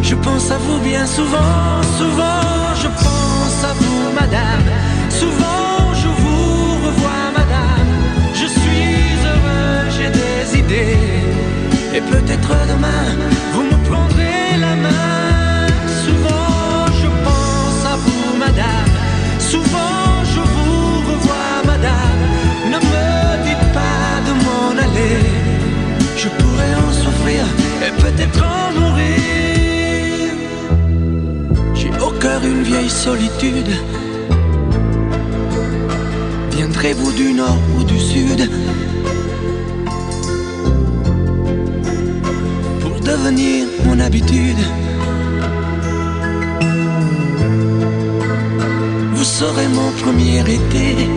je pense à vous bien souvent, souvent, je pense à vous, madame. Souvent, je vous revois, madame. Je suis heureux, j'ai des idées. Et peut-être demain, vous me et peut-être en mourir. J'ai au cœur une vieille solitude. Viendrez-vous du nord ou du sud? Pour devenir mon habitude? Vous serez mon premier été.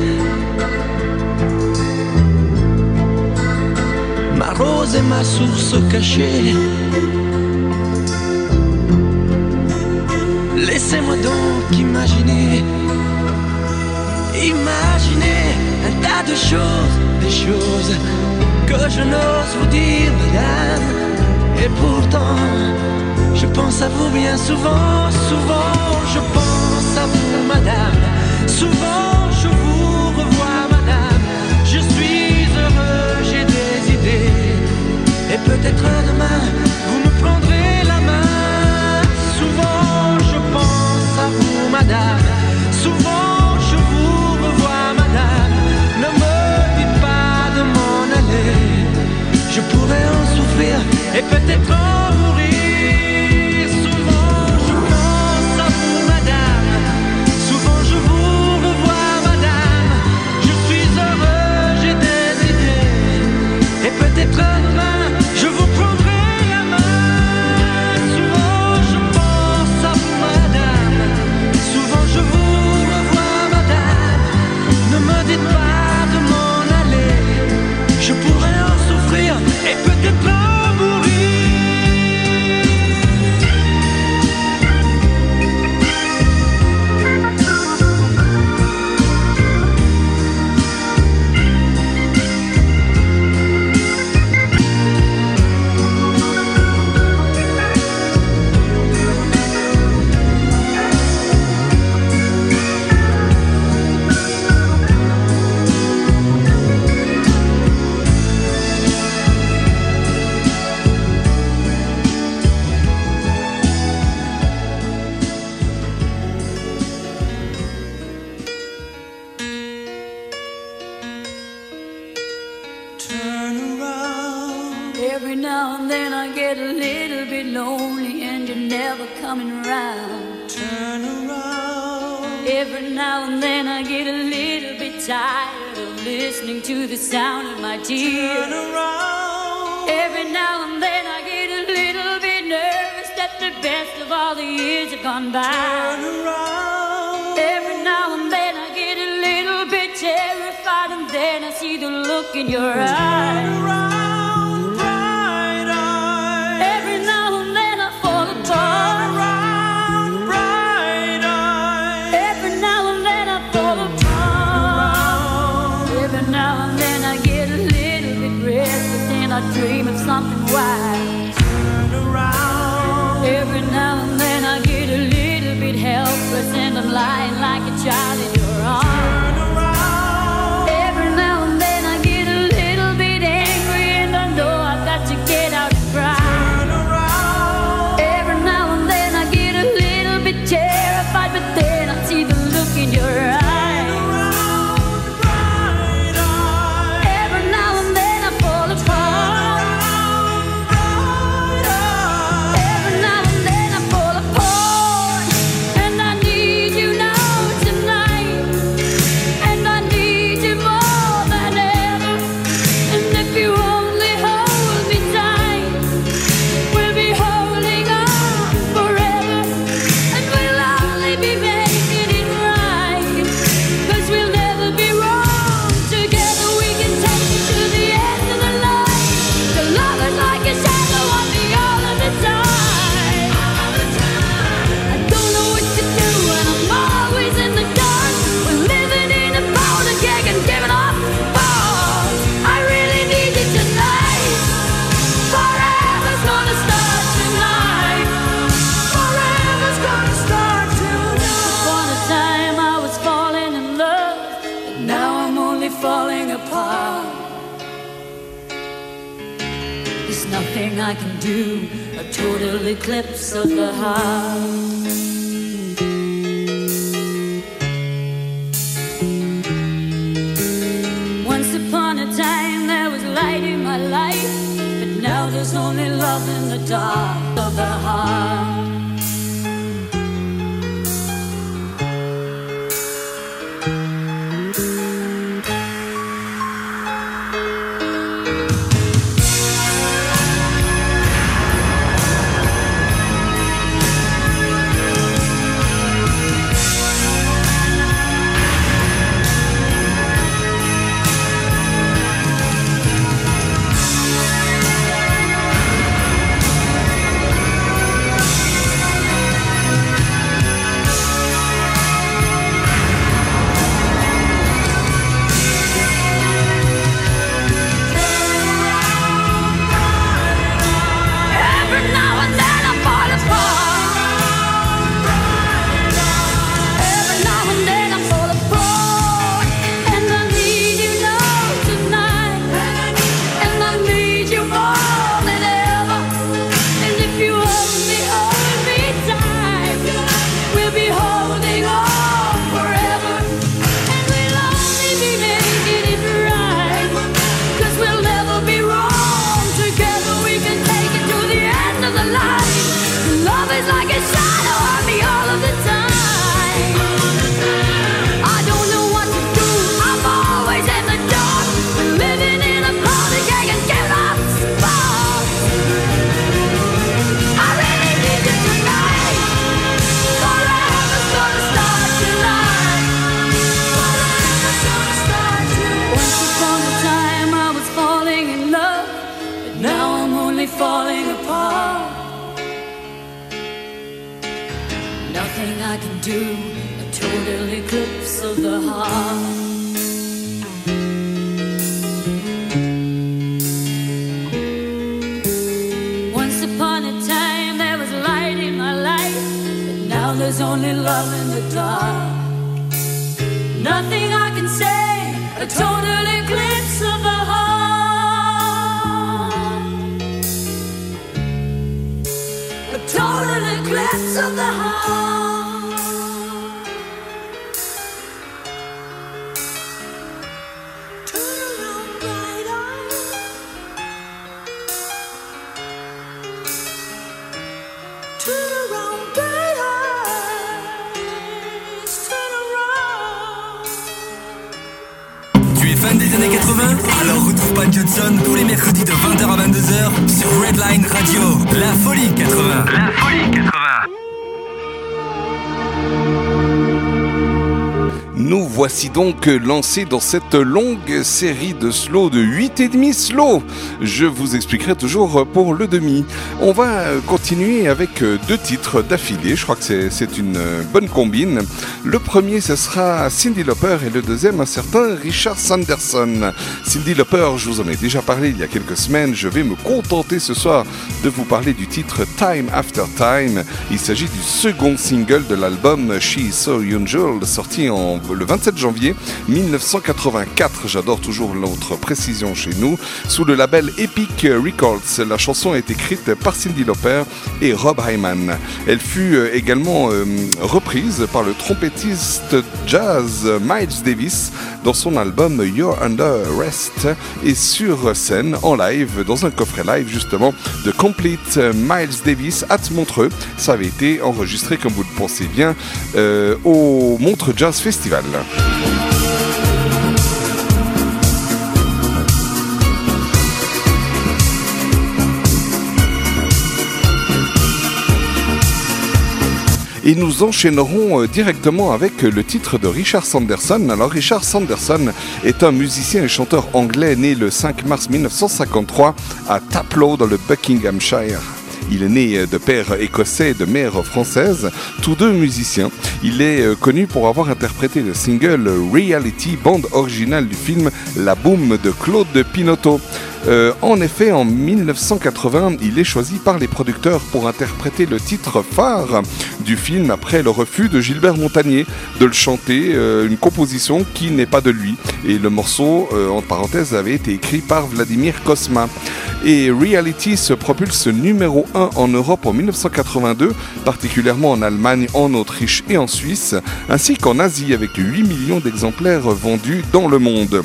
Rose et ma source cachée. Laissez-moi donc imaginer. Imaginer un tas de choses, des choses que je n'ose vous dire, madame. Et pourtant, je pense à vous bien souvent, souvent, je pense à vous, madame. Souvent, Et peut-être demain, vous me prendrez la main. Souvent, je pense à vous, madame. Souvent, je vous revois, madame. Ne me dites pas de m'en aller. Je pourrais en souffrir et peut-être there's only love in the dark. Nothing I can say, a total eclipse of the heart. A total eclipse of the heart. Pat Johnson tous les mercredis de 20h à 22h sur Redline Radio. La folie 80. La folie 80. Nous voici donc lancés dans cette longue série de slow de 8,5 slow. Je vous expliquerai toujours pour le demi. On va continuer avec deux titres d'affilée. Je crois que c'est- une bonne combine. Le premier, ce sera Cindy Lauper et le deuxième, un certain Richard Sanderson. Cindy Lauper, je vous en ai déjà parlé il y a quelques semaines. Je vais me contenter ce soir de vous parler du titre Time After Time. Il s'agit du second single de l'album She Is So Unusual, sorti en, le 27 janvier 1984. J'adore toujours notre précision chez nous. Sous le label Epic Records, la chanson est écrite par Cindy Lauper et Rob Hyman. Elle fut euh, également euh, reprise par le trompettiste jazz Miles Davis dans son album You're Under Arrest et sur scène en live, dans un coffret live justement de Complete Miles Davis at Montreux. Ça avait été enregistré, comme vous le pensez bien, euh, au Montreux Jazz Festival. Et nous enchaînerons euh, directement avec euh, le titre de Richard Sanderson. Alors Richard Sanderson est un musicien et chanteur anglais né le 5 mars 1953 à Taplow dans le Buckinghamshire. Il est né euh, de père écossais et de mère française, tous deux musiciens. Il est euh, connu pour avoir interprété le single Reality, bande originale du film La Boom de Claude Pinotto. Euh, en effet, en 1980, il est choisi par les producteurs pour interpréter le titre phare du film après le refus de Gilbert Montagnier de le chanter, euh, une composition qui n'est pas de lui. Et le morceau, euh, entre parenthèses, avait été écrit par Vladimir Kosma. Et Reality se propulse numéro 1 en Europe en 1982, particulièrement en Allemagne, en Autriche et en Suisse, ainsi qu'en Asie avec 8 millions d'exemplaires vendus dans le monde.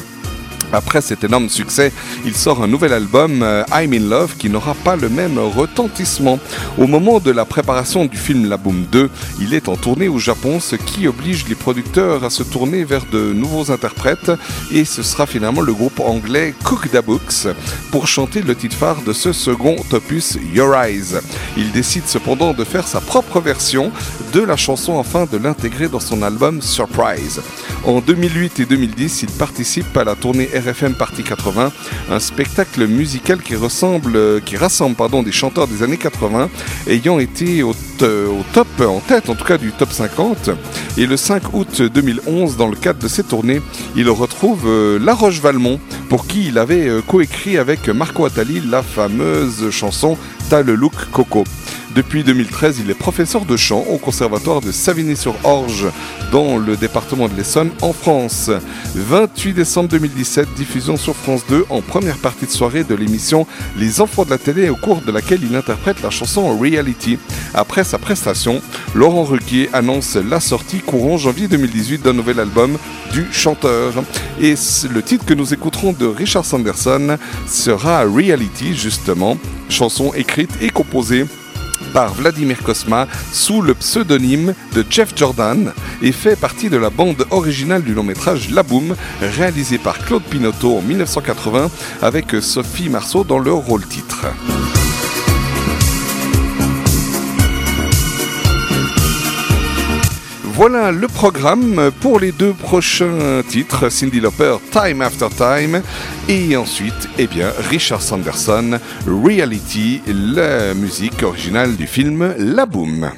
Après cet énorme succès, il sort un nouvel album, euh, I'm in Love, qui n'aura pas le même retentissement. Au moment de la préparation du film La Boom 2, il est en tournée au Japon, ce qui oblige les producteurs à se tourner vers de nouveaux interprètes, et ce sera finalement le groupe anglais Cook the Books pour chanter le titre phare de ce second opus Your Eyes. Il décide cependant de faire sa propre version de la chanson afin de l'intégrer dans son album Surprise. En 2008 et 2010, il participe à la tournée RFM Party 80, un spectacle musical qui ressemble, euh, qui rassemble pardon, des chanteurs des années 80 ayant été au, au top, en tête en tout cas du top 50. Et le 5 août 2011, dans le cadre de ces tournées, il retrouve euh, La Roche Valmont, pour qui il avait euh, coécrit avec Marco Attali la fameuse chanson T'as le look Coco. Depuis 2013, il est professeur de chant au conservatoire de Savigny-sur-Orge, dans le département de l'Essonne, en France. 28 décembre 2017, diffusion sur France 2 en première partie de soirée de l'émission Les Enfants de la télé, au cours de laquelle il interprète la chanson Reality. Après sa prestation, Laurent Ruquier annonce la sortie courant janvier 2018 d'un nouvel album du chanteur. Et le titre que nous écouterons de Richard Sanderson sera Reality, justement, chanson écrite et composée par Vladimir Kosma sous le pseudonyme de Jeff Jordan et fait partie de la bande originale du long métrage La Boom réalisé par Claude Pinotto en 1980 avec Sophie Marceau dans le rôle titre. Voilà le programme pour les deux prochains titres, Cindy Lauper, Time After Time, et ensuite, eh Richard Sanderson, Reality, la musique originale du film La Boom.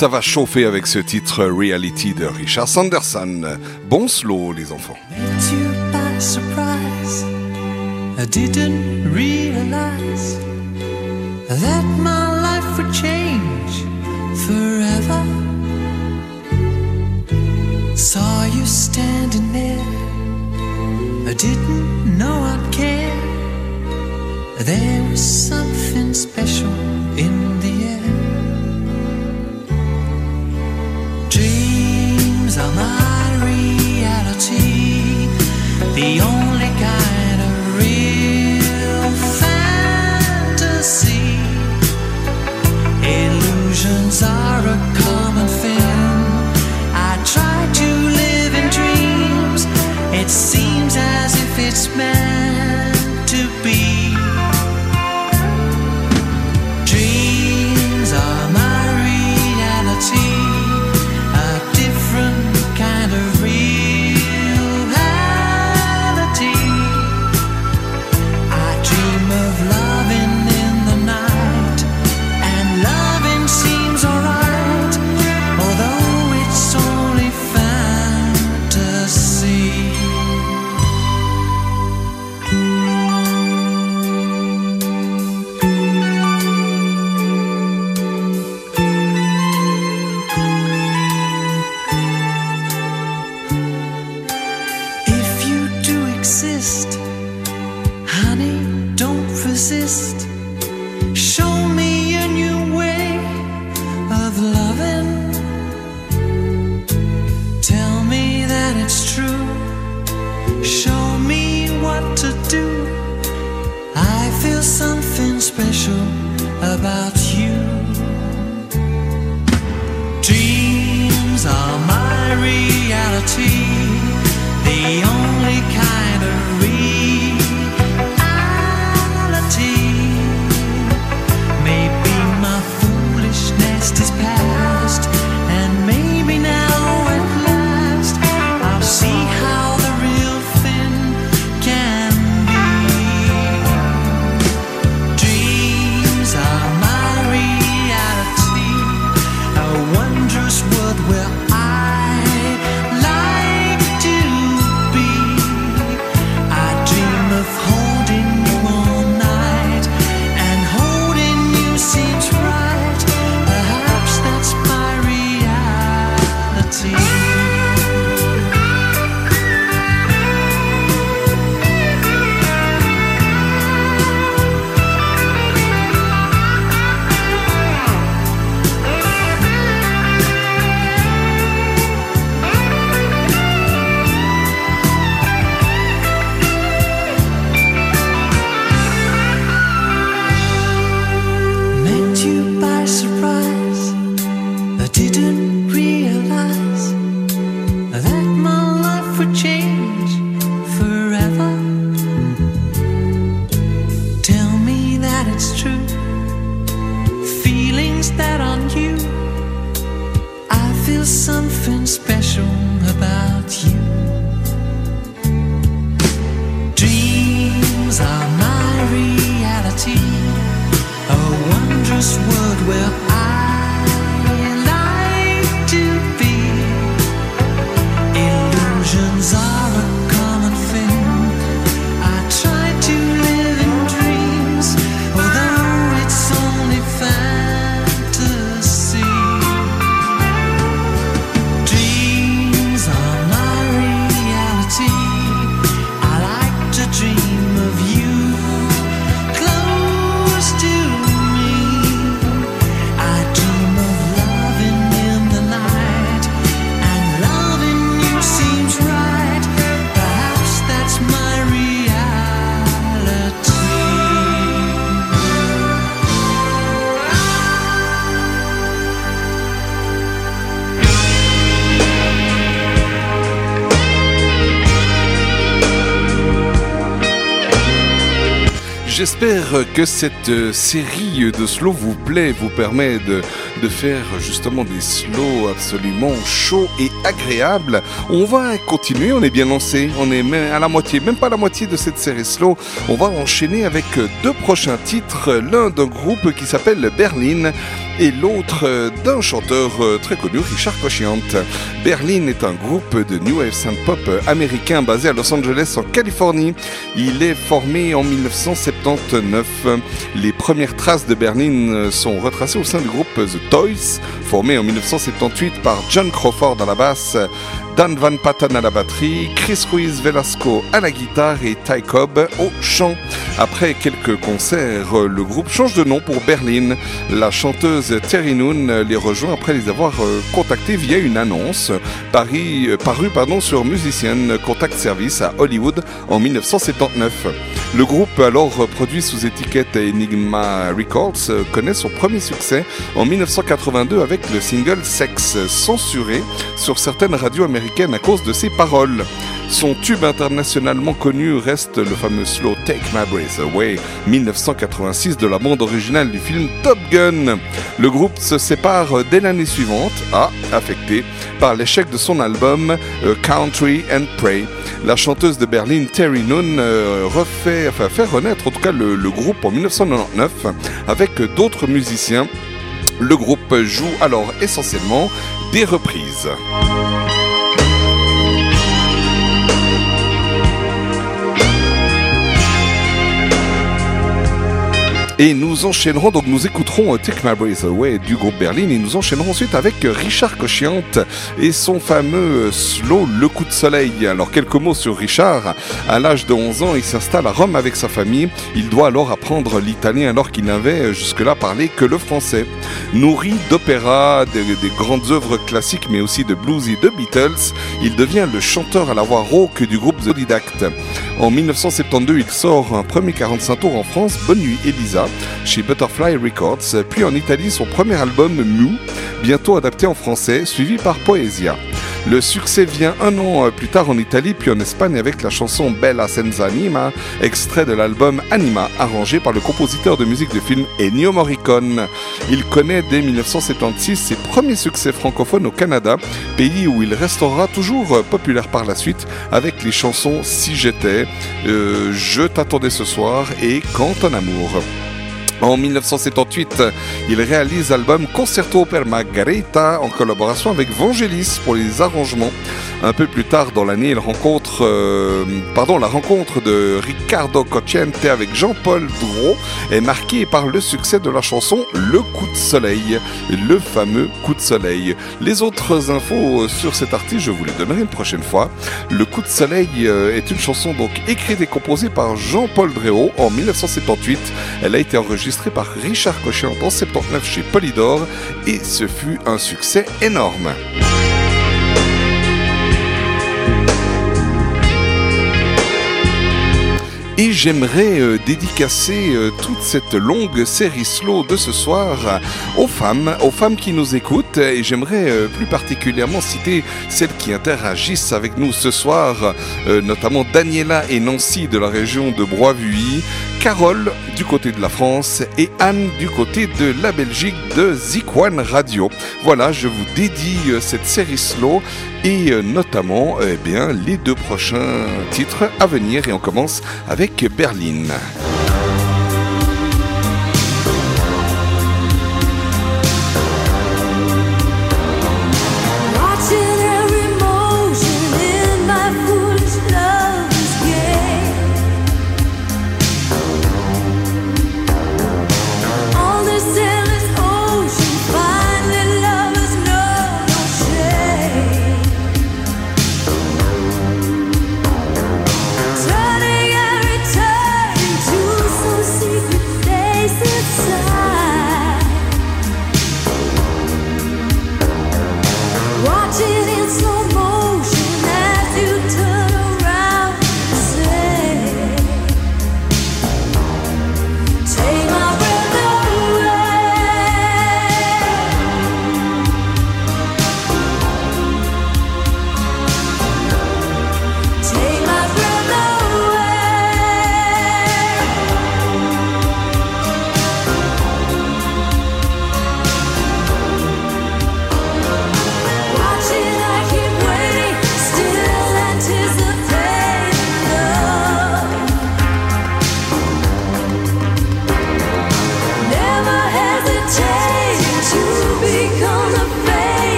Ça va chauffer avec ce titre euh, Reality de Richard Sanderson. Bon slow, les enfants. I didn't know I'd care. There was something special in The only que cette euh, série de slow vous plaît, vous permet de, faire justement des slows absolument chauds et agréables. On va continuer, on est bien lancé, on est à la moitié, même pas la moitié de cette série slow. On va enchaîner avec deux prochains titres, l'un d'un groupe qui s'appelle Berlin et l'autre euh, d'un chanteur euh, très connu, Richard Cochiant. Berlin est un groupe de new wave synth pop euh, américain basé à Los Angeles en Californie. Il est formé en 1979. Les premières traces de Berlin sont retracées au sein du groupe The Toys, formé en 1978 par John Crawford à la basse, Dan Van Patten à la batterie, Chris Ruiz Velasco à la guitare et Ty Cobb au chant. Après quelques concerts, le groupe change de nom pour Berlin. La chanteuse Terry Noon les rejoint après les avoir euh, contactés via une annonce paru, parue sur Musician Contact Service à Hollywood en 1979. Le groupe, alors produit sous étiquette Enigma Records, euh, connaît son premier succès en 1982 avec le single Sex, censuré sur certaines radios américaines à cause de ses paroles. Son tube internationalement connu reste le fameux slow Take My Breath Away 1986 de la bande originale du film Top Gun. Le groupe se sépare dès l'année suivante, affecté par l'échec de son album euh, Country and Pray. La chanteuse de Berlin Terry Noon euh, refait, fait renaître le, le groupe en 1999 avec d'autres musiciens. Le groupe joue alors essentiellement des reprises. Et nous enchaînerons, donc nous écouterons euh, Take My Breath Away du groupe Berlin et nous enchaînerons ensuite avec euh, Richard Cochiant et son fameux euh, slow Le coup de soleil. Alors quelques mots sur Richard. À l'âge de 11 ans, il s'installe à Rome avec sa famille. Il doit alors apprendre l'italien alors qu'il n'avait jusque-là parlé que le français. Nourri d'opéra, des, des grandes œuvres classiques mais aussi de blues et de Beatles, il devient le chanteur à la voix rauque du groupe The Didact. En 1972, il sort un premier 45 tours en France, Bonne nuit Elisa, chez Butterfly Records, puis en Italie son premier album Mou, bientôt adapté en français, suivi par Poesia. Le succès vient un an plus tard en Italie puis en Espagne avec la chanson Bella Senza Anima, extrait de l'album Anima, arrangé par le compositeur de musique de film Ennio Morricone. Il connaît dès 1976 ses premiers succès francophones au Canada, pays où il restera toujours populaire par la suite avec les chansons Si j'étais, euh, Je t'attendais ce soir et Quand un amour. En 1978, il réalise l'album Concerto per Margarita en collaboration avec Vangelis pour les arrangements. Un peu plus tard dans l'année, euh, pardon, la rencontre de Riccardo Cocciante avec Jean-Paul Drouot est marquée par le succès de la chanson Le coup de soleil, le fameux coup de soleil. Les autres infos sur cet artiste, je vous les donnerai une prochaine fois. Le coup de soleil euh, est une chanson donc écrite et composée par Jean-Paul Drouot en 1978. Elle a été enregistrée par Richard Cochiant en 79 chez Polydor et ce fut un succès énorme. Et j'aimerais euh, dédicacer euh, toute cette longue série slow de ce soir aux femmes, aux femmes qui nous écoutent. Et j'aimerais euh, plus particulièrement citer celles qui interagissent avec nous ce soir, notamment Daniela et Nancy de la région de Broivuy, Carole du côté de la France et Anne du côté de la Belgique de Zikwan Radio. Voilà, je vous dédie euh, cette série slow et euh, notamment eh bien, les deux prochains titres à venir. Et on commence avec Berlin.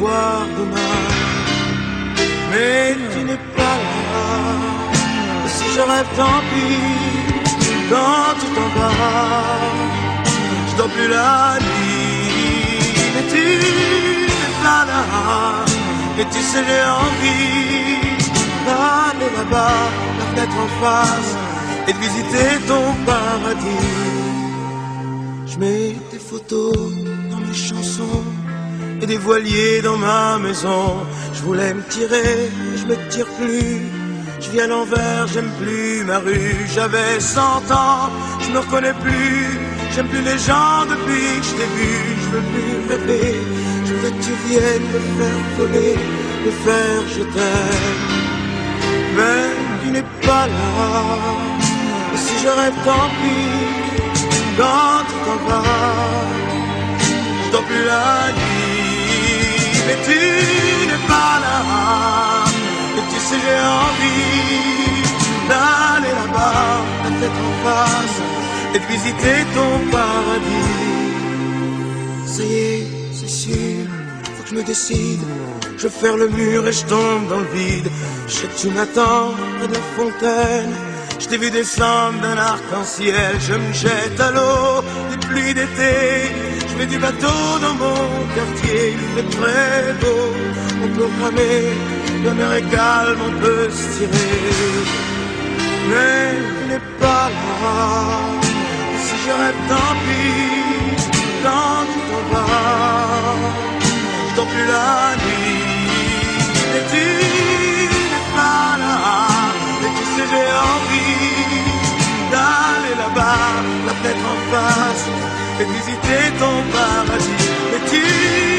Plus, viens me voir demain. Mais tu n'es pas là. Si je rêve, tant pis quand tu t'en vas. Je dors plus la nuit, mais tu n'es pas là. Et tu sais, j'ai envie d'aller là-bas, la fenêtre en face, et de visiter ton paradis. Je mets des photos dans mes chansons et des voiliers dans ma maison. Je voulais me tirer, mais je me tire plus. Je à l'envers, j'aime plus ma rue. J'avais 100 ans, je me reconnais plus. J'aime plus les gens depuis que je t'ai vu. Je veux plus rêver. Je veux que tu viennes me faire voler, me faire je t'aime. Mais tu n'es pas là. Et si je rêve, tant pis. Quand tu t'en vas, je dors plus la nuit. Mais tu n'es pas là. Et tu sais, j'ai envie d'aller là-bas, la tête en face, et de visiter ton paradis. Ça y est, c'est sûr, faut que je me décide. Je faire le mur et je tombe dans le vide. Je sais que tu m'attends de la fontaine. Je t'ai vu descendre d'un arc-en-ciel. Je me jette à l'eau des pluies d'été. Je fais du bateau dans mon quartier. Il fait très beau. On peut ramer. La mer est calme, on peut se tirer. Mais tu n'es pas là. Si je tant pis. Quand tu t'en vas, je plus la nuit. Et tu n'es pas là. Et tu sais, j'ai envie d'aller là-bas, la fenêtre en face, et visiter ton paradis. Et tu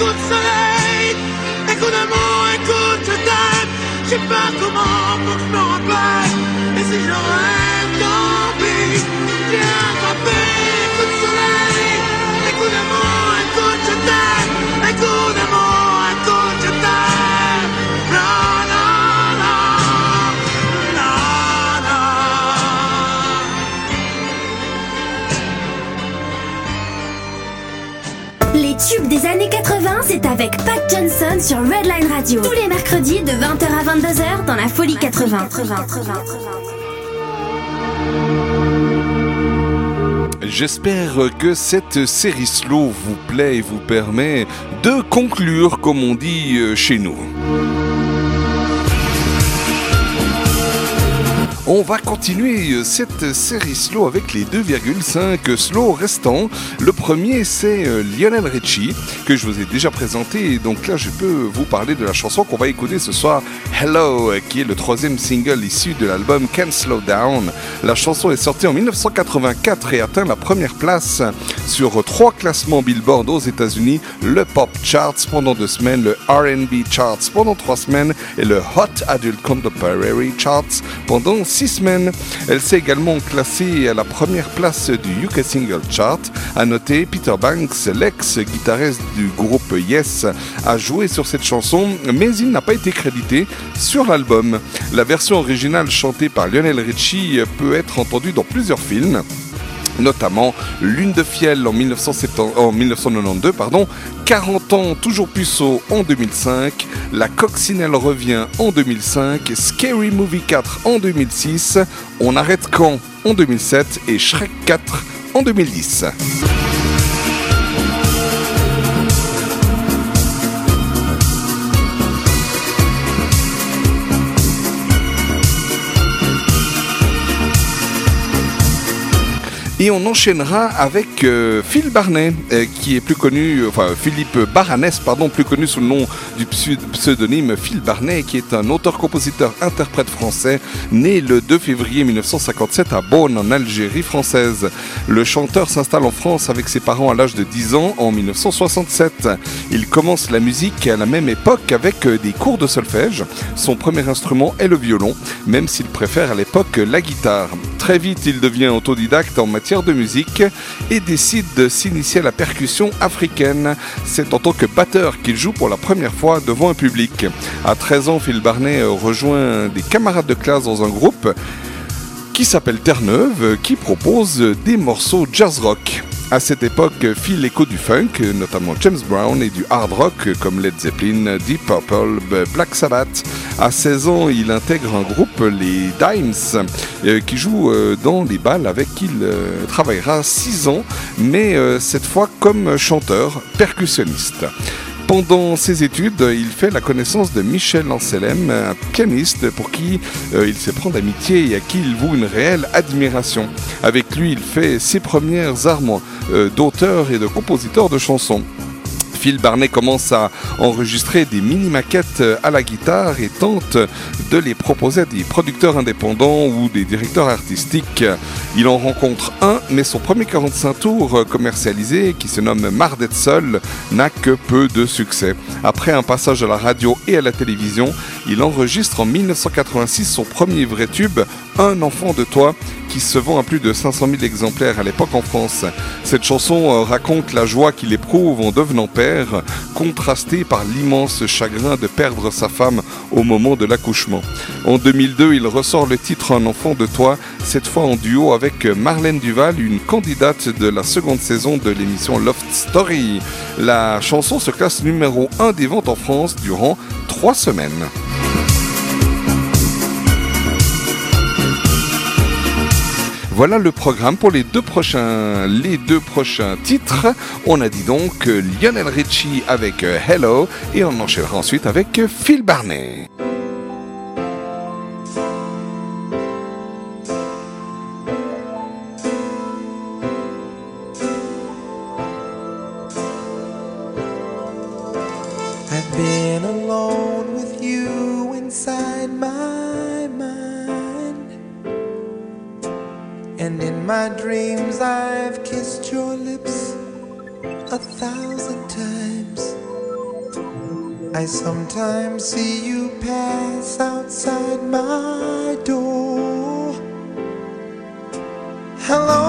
coup de soleil, un coup d'amour, je t'aime. Je sais pas comment c'est avec Pat Johnson sur Redline Radio. Tous les mercredis de 20h à 22h dans la Folie 80. J'espère que cette série slow vous plaît et vous permet de conclure, comme on dit euh, chez nous. On va continuer euh, cette série slow avec les 2,5 slow restants. Le premier, c'est euh, Lionel Richie, que je vous ai déjà présenté. Donc là, je peux vous parler de la chanson qu'on va écouter ce soir, Hello, euh, qui est le troisième single issu de l'album Can't Slow Down. La chanson est sortie en 1984 et atteint la première place sur trois classements Billboard aux États-Unis, le Pop Charts pendant deux semaines, le R&B Charts pendant trois semaines et le Hot Adult Contemporary Charts pendant six Elle s'est également classée à la première place du UK Single Chart. À noter, Peter Banks, l'ex-guitariste du groupe Yes, a joué sur cette chanson, mais il n'a pas été crédité sur l'album. La version originale chantée par Lionel Richie peut être entendue dans plusieurs films notamment Lune de Fiel en, 1970 en 1992, pardon, 40 ans toujours puceau en 2005, La Coccinelle revient en 2005, Scary Movie 4 en 2006, On arrête quand en 2007 et Shrek 4 en 2010. Et on enchaînera avec euh, Phil Barnet, euh, qui est plus connu, enfin Philippe Baranès, pardon, plus connu sous le nom du pseu- pseudonyme Phil Barnet, qui est un auteur-compositeur-interprète français, né le 2 février 1957 à Beaune, en Algérie française. Le chanteur s'installe en France avec ses parents à l'âge de 10 ans en 1967. Il commence la musique à la même époque avec euh, des cours de solfège. Son premier instrument est le violon, même s'il préfère à l'époque la guitare. Très vite, il devient autodidacte en matière de musique et décide de s'initier à la percussion africaine. C'est en tant que batteur qu'il joue pour la première fois devant un public. À 13 ans, Phil Barnet rejoint des camarades de classe dans un groupe qui s'appelle Terre-Neuve, qui propose des morceaux jazz rock. À cette époque, Phil écoute du funk, notamment James Brown, et du hard rock comme Led Zeppelin, Deep Purple, Black Sabbath. À 16 ans, il intègre un groupe, les Dimes, euh, qui joue euh, dans les balles avec qui il euh, travaillera 6 ans, mais cette fois comme chanteur, percussionniste. Pendant ses études, il fait la connaissance de Michel Anselem, un pianiste pour qui euh, il se prend d'amitié et à qui il voue une réelle admiration. Avec lui, il fait ses premières armes euh, d'auteur et de compositeur de chansons. Phil Barnet commence à enregistrer des mini-maquettes à la guitare et tente de les proposer à des producteurs indépendants ou des directeurs artistiques. Il en rencontre un, mais son premier 45 tours commercialisé, qui se nomme seul, n'a que peu de succès. Après un passage à la radio et à la télévision, il enregistre en 1986 son premier vrai tube, Un enfant de toi, qui se vend à plus de 500 000 exemplaires à l'époque en France. Cette chanson euh, raconte la joie qu'il éprouve en devenant père, contrastée par l'immense chagrin de perdre sa femme au moment de l'accouchement. En 2002, il ressort le titre Un enfant de toi, cette fois en duo avec Marlène Duval, une candidate de la seconde saison de l'émission Loft Story. La chanson se classe numéro 1 des ventes en France durant trois semaines. Voilà le programme pour les deux prochains, titres. On a dit donc euh, Lionel Richie avec euh, Hello et on enchaînera ensuite avec euh, Phil Barnet. I sometimes see you pass outside my door. Hello,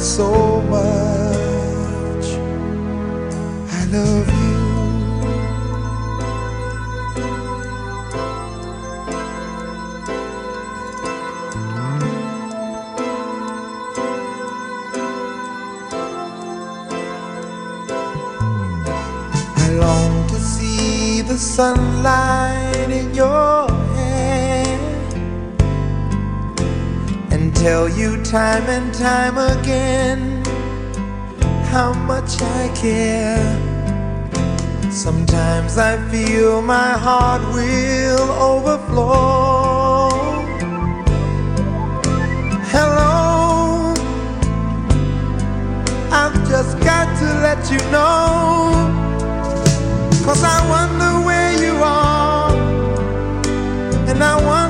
so much. I love you. I long to see the sunlight tell you time and time again how much I care. Sometimes I feel my heart will overflow. Hello, I've just got to let you know. Cause I wonder where you are, and I wonder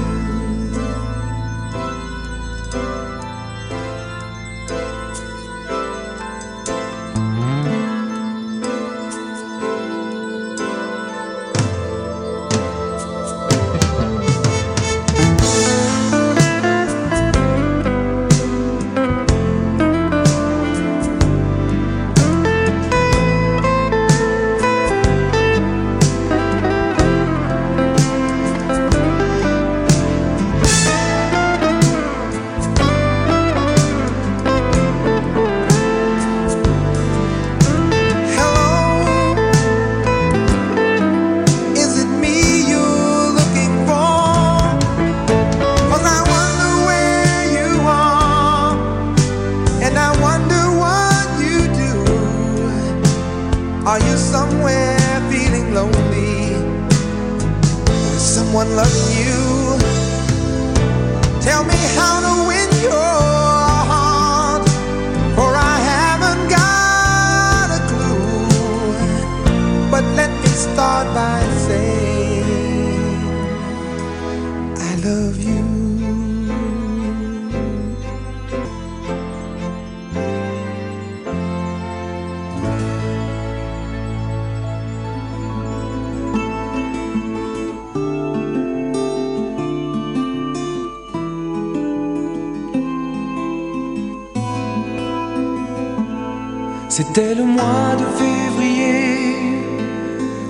C'était le mois de février,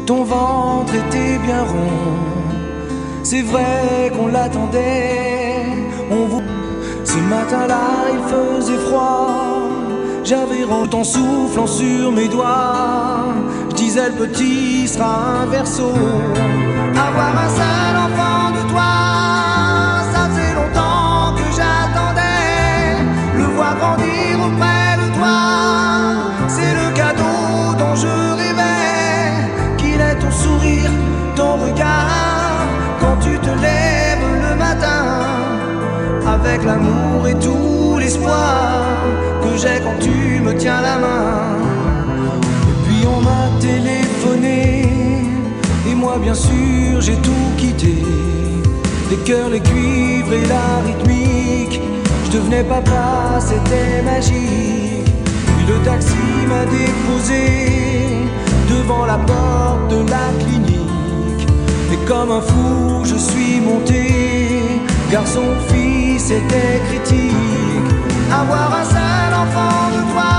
ton ventre était bien rond. C'est vrai qu'on l'attendait, on vous. Ce matin-là, il faisait froid. J'avais rendu ton soufflant sur mes doigts. Je disais le petit sera un verso. Avoir un seul enfant de toi, avec l'amour et tout l'espoir que j'ai quand tu me tiens la main. Et puis on m'a téléphoné, et moi bien sûr j'ai tout quitté. Les cœurs, les cuivres et la rythmique, je devenais papa, c'était magique. Puis le taxi m'a déposé devant la porte de la clinique. Et comme un fou, je suis monté. Garçon, fille, c'était critique. Avoir un seul enfant de toi,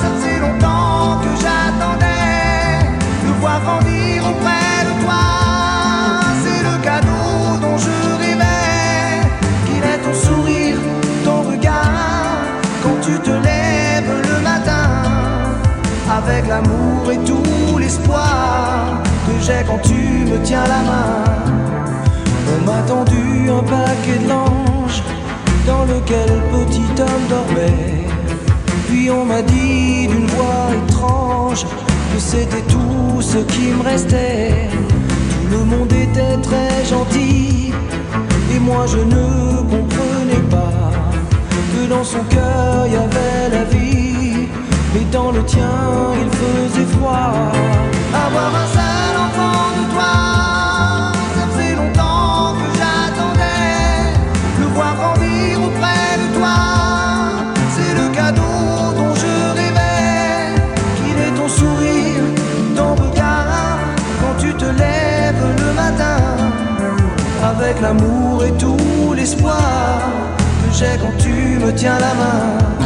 ça faisait longtemps que j'attendais. Le voir grandir auprès de toi, c'est le cadeau dont je rêvais. Qu'il ait ton sourire, ton regard, quand tu te lèves le matin avec l'amour et tout l'espoir que j'ai quand tu me tiens la main. On m'a tendu un paquet de linge dans lequel petit homme dormait. Puis on m'a dit d'une voix étrange que c'était tout ce qui me restait. Tout le monde était très gentil et moi je ne comprenais pas que dans son cœur il y avait la vie, mais dans le tien il faisait froid. Avoir un l'amour et tout l'espoir que j'ai quand tu me tiens la main.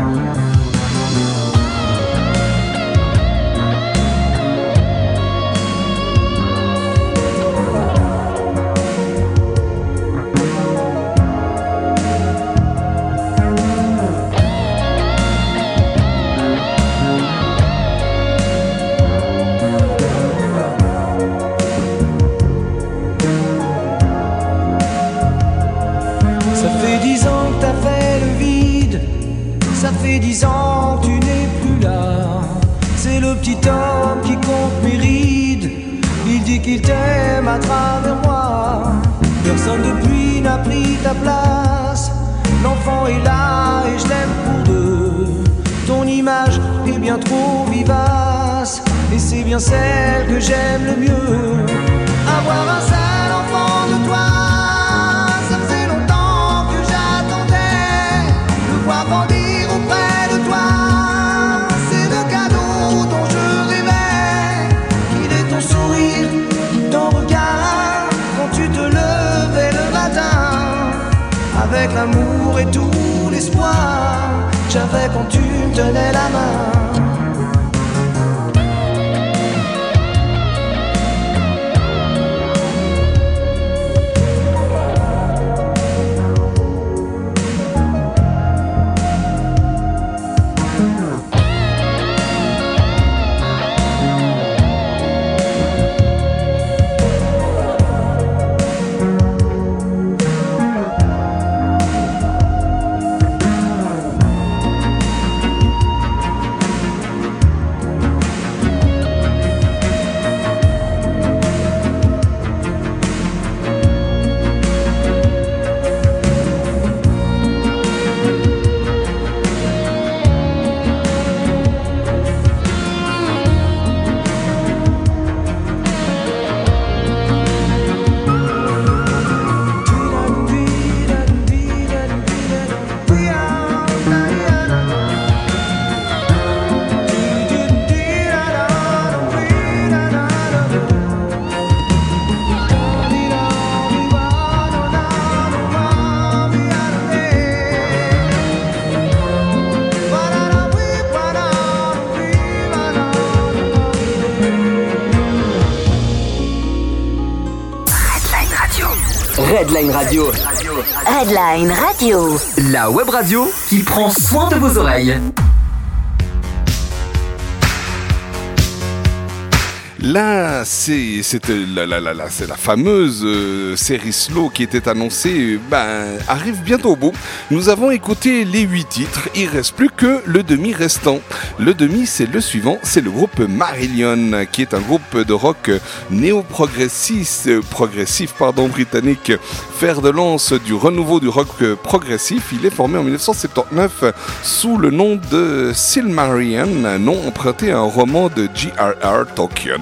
Travers moi. Personne depuis n'a pris ta place, l'enfant est là et je l'aime pour deux. Ton image est bien trop vivace, et c'est bien celle que j'aime le mieux. Avoir un J'avais quand tu me tenais la main Radio. Headline Radio. La web radio qui prend soin de vos oreilles. Là, la- c'est la fameuse euh, série slow qui était annoncée, euh, ben, arrive bientôt au bout. Nous avons écouté les huit titres, il reste plus que le demi restant. Le demi, c'est le suivant, c'est le groupe Marillion, qui est un groupe de rock néo-progressif, euh, progressif, pardon, britannique, fer de lance du renouveau du rock euh, progressif. Il est formé en 1979 sous le nom de Silmarillion, nom emprunté à un roman de J.R.R. Tolkien,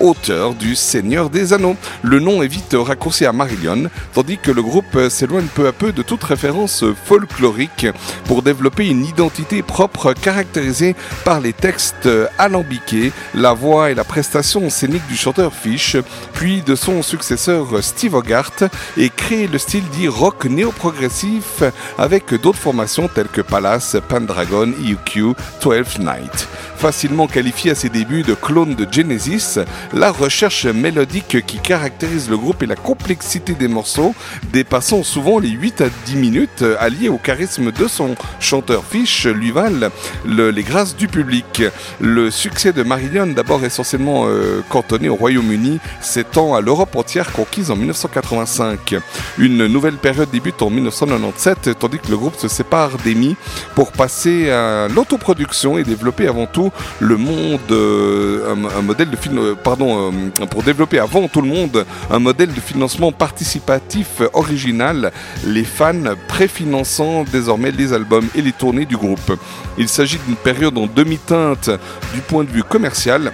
auteur du Seigneur des Anneaux. Le nom est vite raccourci à Marillion, tandis que le groupe s'éloigne peu à peu de toute référence folklorique pour développer une identité propre caractérisée par les textes alambiqués, la voix et la prestation scénique du chanteur Fish, puis de son successeur Steve Hogarth, et créer le style dit rock néo-progressif avec d'autres formations telles que Palace, Pendragon, EQ, 12 Night. Facilement qualifié à ses débuts de clone de Genesis, la recherche mélodique qui caractérise le groupe et la complexité des morceaux, dépassant souvent les 8 à 10 minutes, alliés au charisme de son chanteur Fish, lui valent le- les grâces du public. Le succès de Marillion, d'abord essentiellement euh, cantonné au Royaume-Uni, s'étend à l'Europe entière conquise en 1985. Une nouvelle période débute en 1997, tandis que le groupe se sépare d'Emi pour passer à l'autoproduction et développer avant tout le monde, euh, un, modèle de euh, pardon, euh, pour développer avant tout le monde un modèle de financement participatif original, les fans préfinançant désormais les albums et les tournées du groupe. Il s'agit d'une période en demi-teinte du point de vue commercial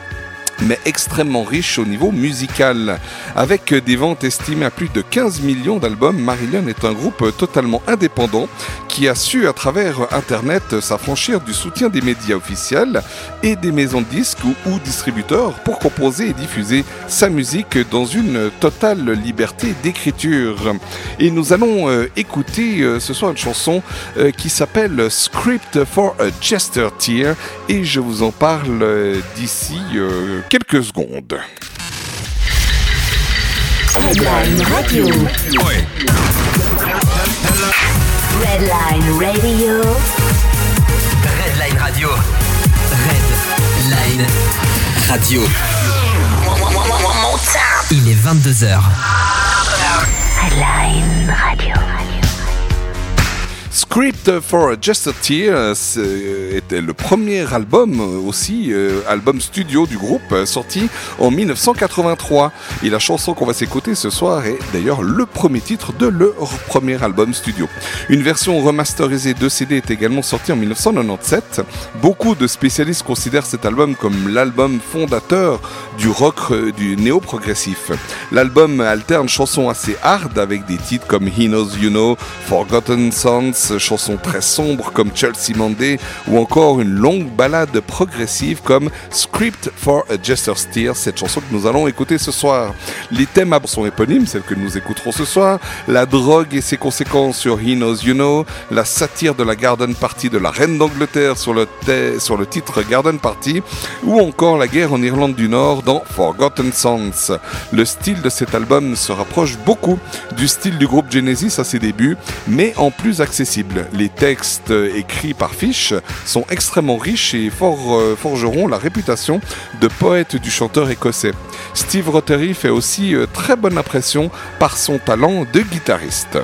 mais extrêmement riche au niveau musical. Avec des ventes estimées à plus de 15 millions d'albums, Marillion est un groupe totalement indépendant qui a su à travers Internet s'affranchir du soutien des médias officiels et des maisons de disques ou, distributeurs pour composer et diffuser sa musique dans une totale liberté d'écriture. Et nous allons euh, écouter euh, ce soir une chanson euh, qui s'appelle Script for a Jester Tear et je vous en parle d'ici quelques secondes. Redline Radio. Redline Radio. Redline Radio. Redline Radio. Il est 22h. Redline Radio. Script for Just a Tear euh, était le premier album euh, aussi, euh, album studio du groupe, sorti en 1983. Et la chanson qu'on va s'écouter ce soir est d'ailleurs le premier titre de leur premier album studio. Une version remasterisée de CD est également sortie en 1997. Beaucoup de spécialistes considèrent cet album comme l'album fondateur du rock du néo-progressif. L'album alterne chansons assez hard avec des titres comme He Knows You Know, Forgotten Sons, chansons très sombres comme Chelsea Monday ou encore une longue ballade progressive comme Script for a Jester's Tear, cette chanson que nous allons écouter ce soir. Les thèmes sont éponymes, celles que nous écouterons ce soir, la drogue et ses conséquences sur He Knows You Know, la satire de la Garden Party de la Reine d'Angleterre sur le, sur le titre Garden Party, ou encore la guerre en Irlande du Nord dans Forgotten Songs. Le style de cet album se rapproche beaucoup du style du groupe Genesis à ses débuts, mais en plus accessible. Les textes écrits par Fish sont extrêmement riches et euh, forgeront la réputation de poète du chanteur écossais. Steve Rothery fait aussi euh, très bonne impression par son talent de guitariste.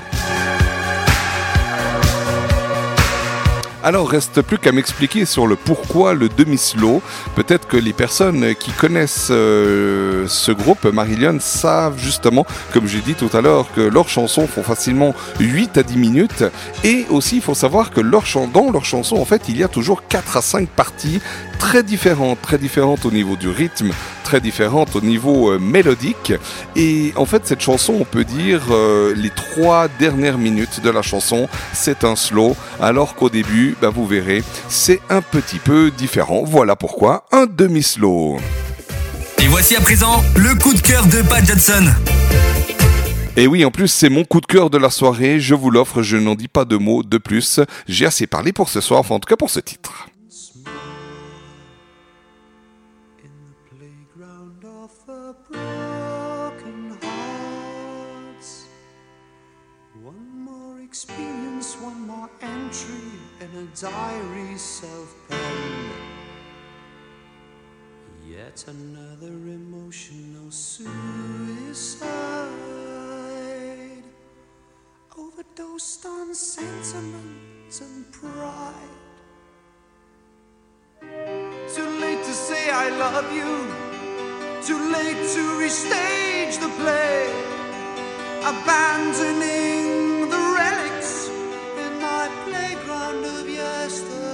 Alors reste plus qu'à m'expliquer sur le pourquoi le demi-slow. Peut-être que les personnes qui connaissent euh, ce groupe Marillion savent justement, comme j'ai dit tout à l'heure, que leurs chansons font facilement 8 à 10 minutes. Et aussi il faut savoir que dans leurs chansons en fait il y a toujours 4 à 5 parties très différentes, très différentes au niveau du rythme, très différentes au niveau euh, mélodique. Et en fait cette chanson on peut dire euh, les trois dernières minutes de la chanson c'est un slow alors qu'au début bah, vous verrez c'est un petit peu différent. Voilà pourquoi un demi-slow. Et voici à présent le coup de cœur de Pat Johnson. Et oui, en plus, c'est mon coup de cœur de la soirée. Je vous l'offre, je n'en dis pas de mots de plus. J'ai assez parlé pour ce soir, enfin, en tout cas pour ce titre. Diary self-penned. Yet another emotional suicide. Overdosed on sentiment and pride. Too late to say I love you. Too late to restage the play. Abandoning the relics my playground of yesterday.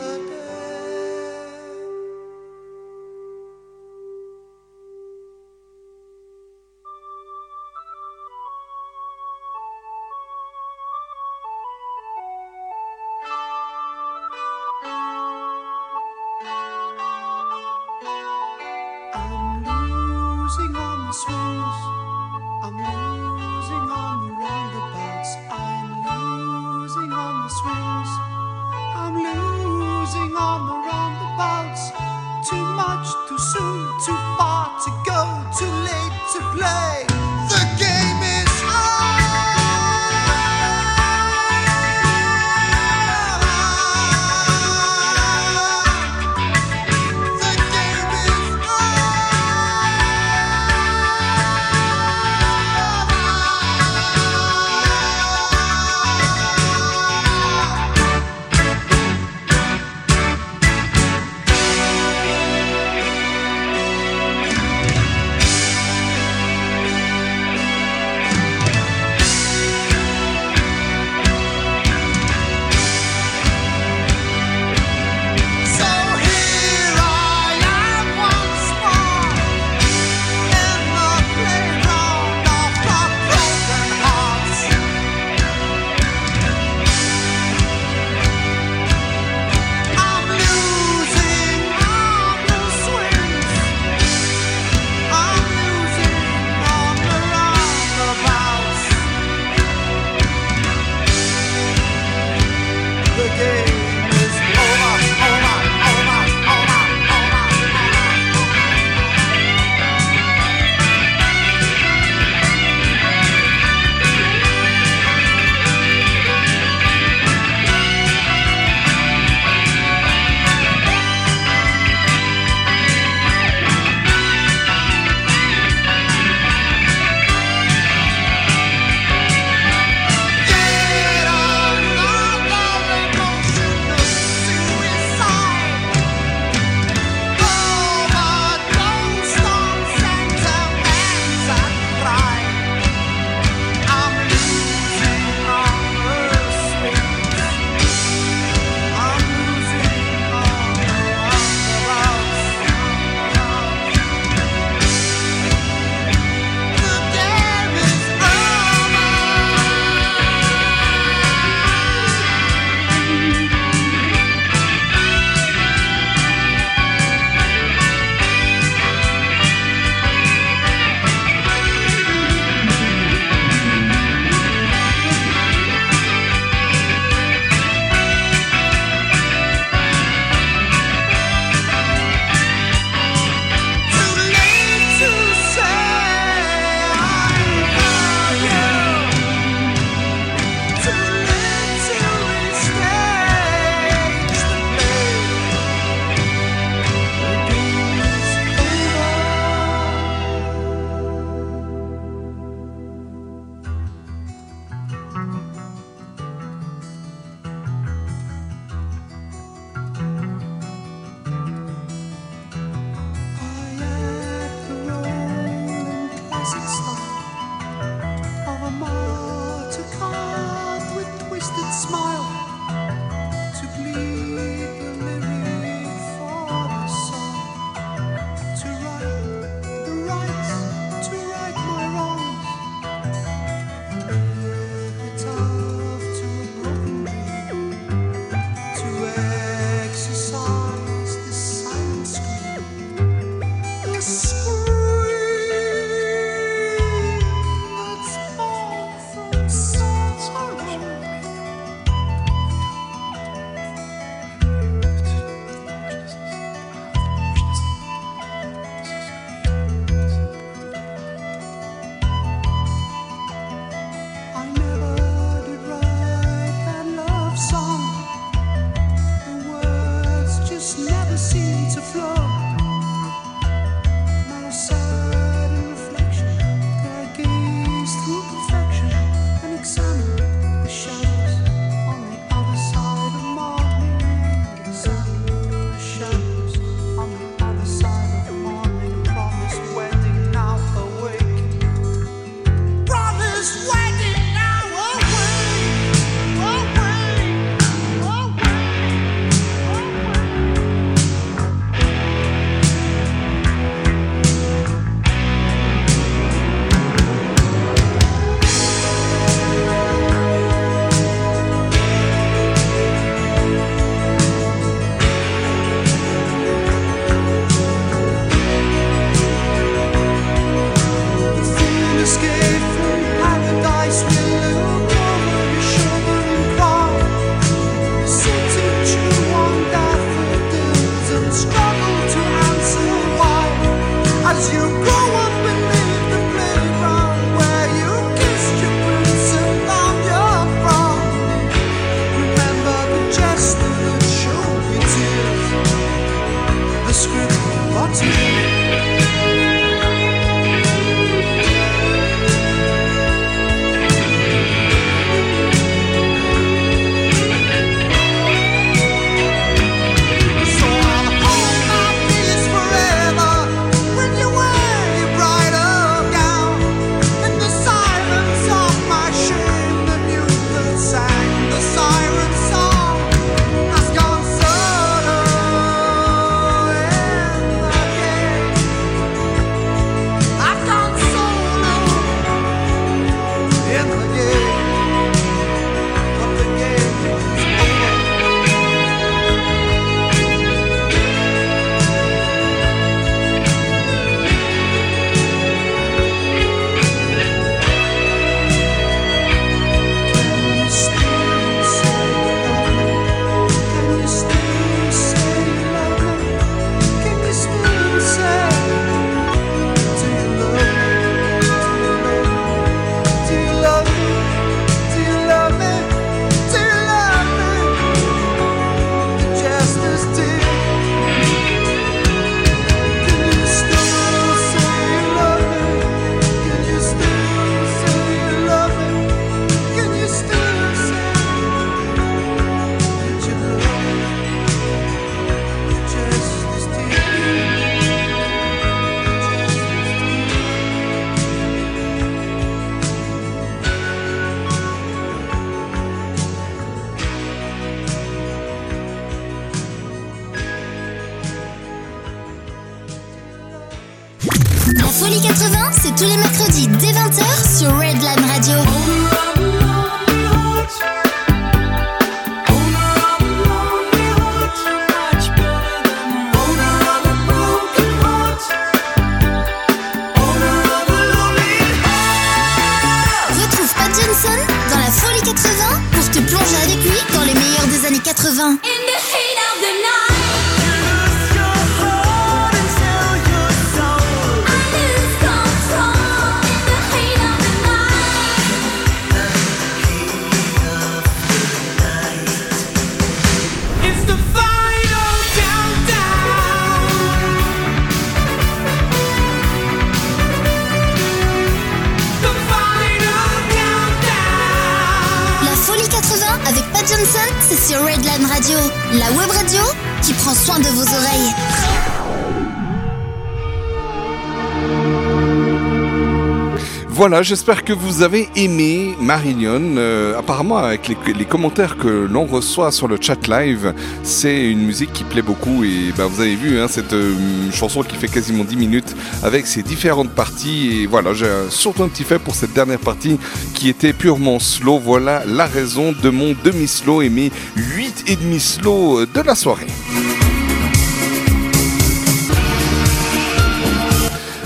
Voilà, j'espère que vous avez aimé Marillion. Euh, apparemment, avec les, commentaires que l'on reçoit sur le chat live, c'est une musique qui plaît beaucoup. Et ben, vous avez vu, hein, cette euh, chanson qui fait quasiment 10 minutes avec ses différentes parties. Et voilà, j'ai euh, surtout un petit fait pour cette dernière partie qui était purement slow. Voilà la raison de mon demi-slow et mes 8 et demi slow de la soirée.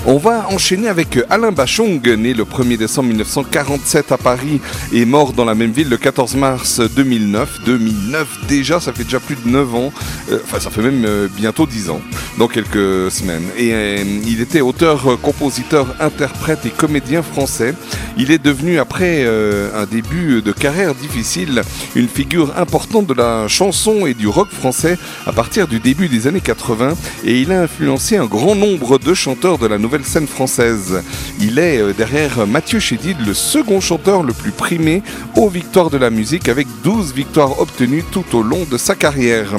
On va enchaîner avec Alain Bachung, né le 1er décembre 1947 à Paris et mort dans la même ville le 14 mars 2009. 2009 déjà, ça fait déjà plus de 9 ans. Euh, Enfin, ça fait même euh, bientôt 10 ans, dans quelques semaines. Et euh, il était auteur, euh, compositeur, interprète et comédien français. Il est devenu, après euh, un début de carrière difficile, une figure importante de la chanson et du rock français à partir du début des années 80 et il a influencé un grand nombre de chanteurs de la nouvelle scène française. Il est euh, derrière Mathieu Chédid le second chanteur le plus primé aux victoires de la musique avec 12 victoires obtenues tout au long de sa carrière.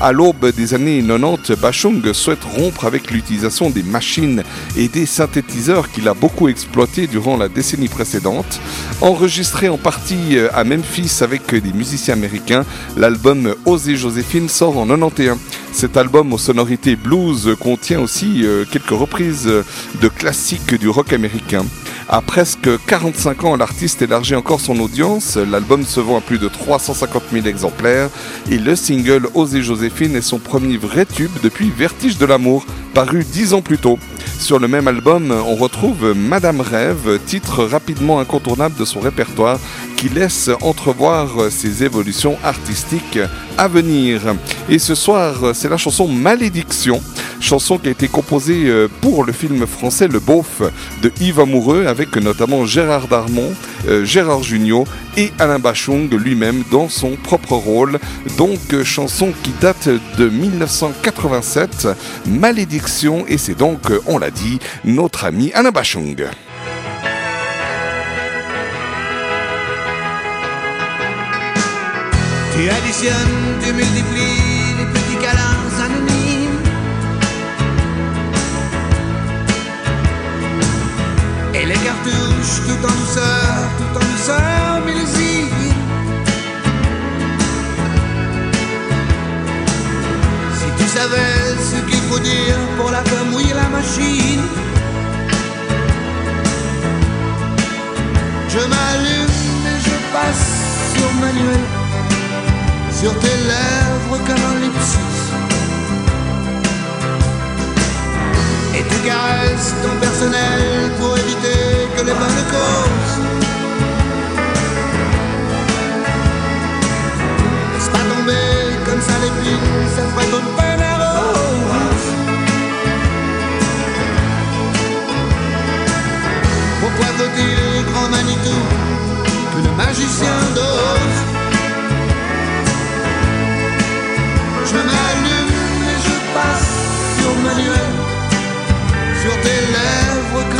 À l'aube des années 90, Bachung souhaite rompre avec l'utilisation des machines et des synthétiseurs qu'il a beaucoup exploités durant la décennie précédente. Enregistré en partie euh, à Memphis avec des musiciens américains, l'album Oser Joséphine sort en 91. Cet album aux sonorités blues contient aussi euh, quelques reprises euh, de classiques du rock américain. À presque 45 ans, l'artiste élargit encore son audience. L'album se vend à plus de 350 000 exemplaires et le single Oser Joséphine est son premier vrai tube depuis Vertige de l'amour, paru 10 ans plus tôt. Sur le même album, on retrouve Madame Rêve, titre rapidement incontournable de son répertoire qui laisse entrevoir ses évolutions artistiques à venir. Et ce soir, c'est la chanson Malédiction, chanson qui a été composée euh, pour le film français Le Beauf de Yves Amoureux avec notamment Gérard Darmon, euh, Gérard Jugnot et Alain Bachung lui-même dans son propre rôle. Donc euh, chanson qui date de 1987, Malédiction et c'est donc, on l'a dit, notre ami Alain Bachung. Tout en douceur, tout en douceur, millésime. Si tu savais ce qu'il faut dire pour la mouiller la machine. Je m'allume et je passe sur manuel sur tes lèvres comme un lipsis. Et tu caresses ton personnel pour éviter que les bonnes causes Laisse pas tomber comme ça l'épine, ça ton peine à rose. Pourquoi faut-il, grand Manitou, que le magicien dose Je m'allume et je passe sur manuel Sur tes lèvres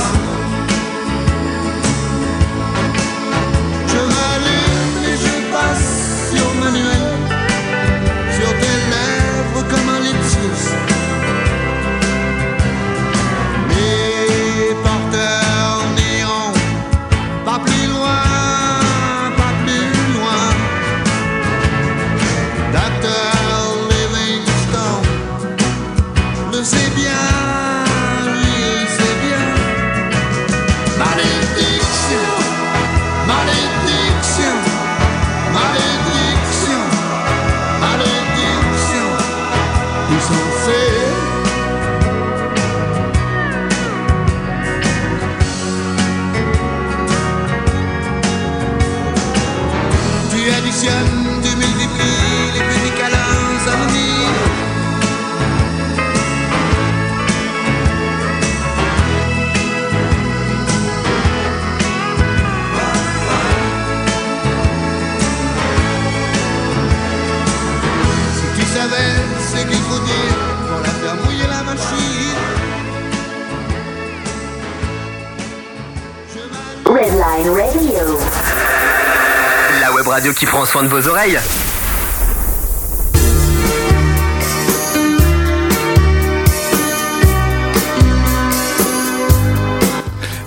qui prend soin de vos oreilles.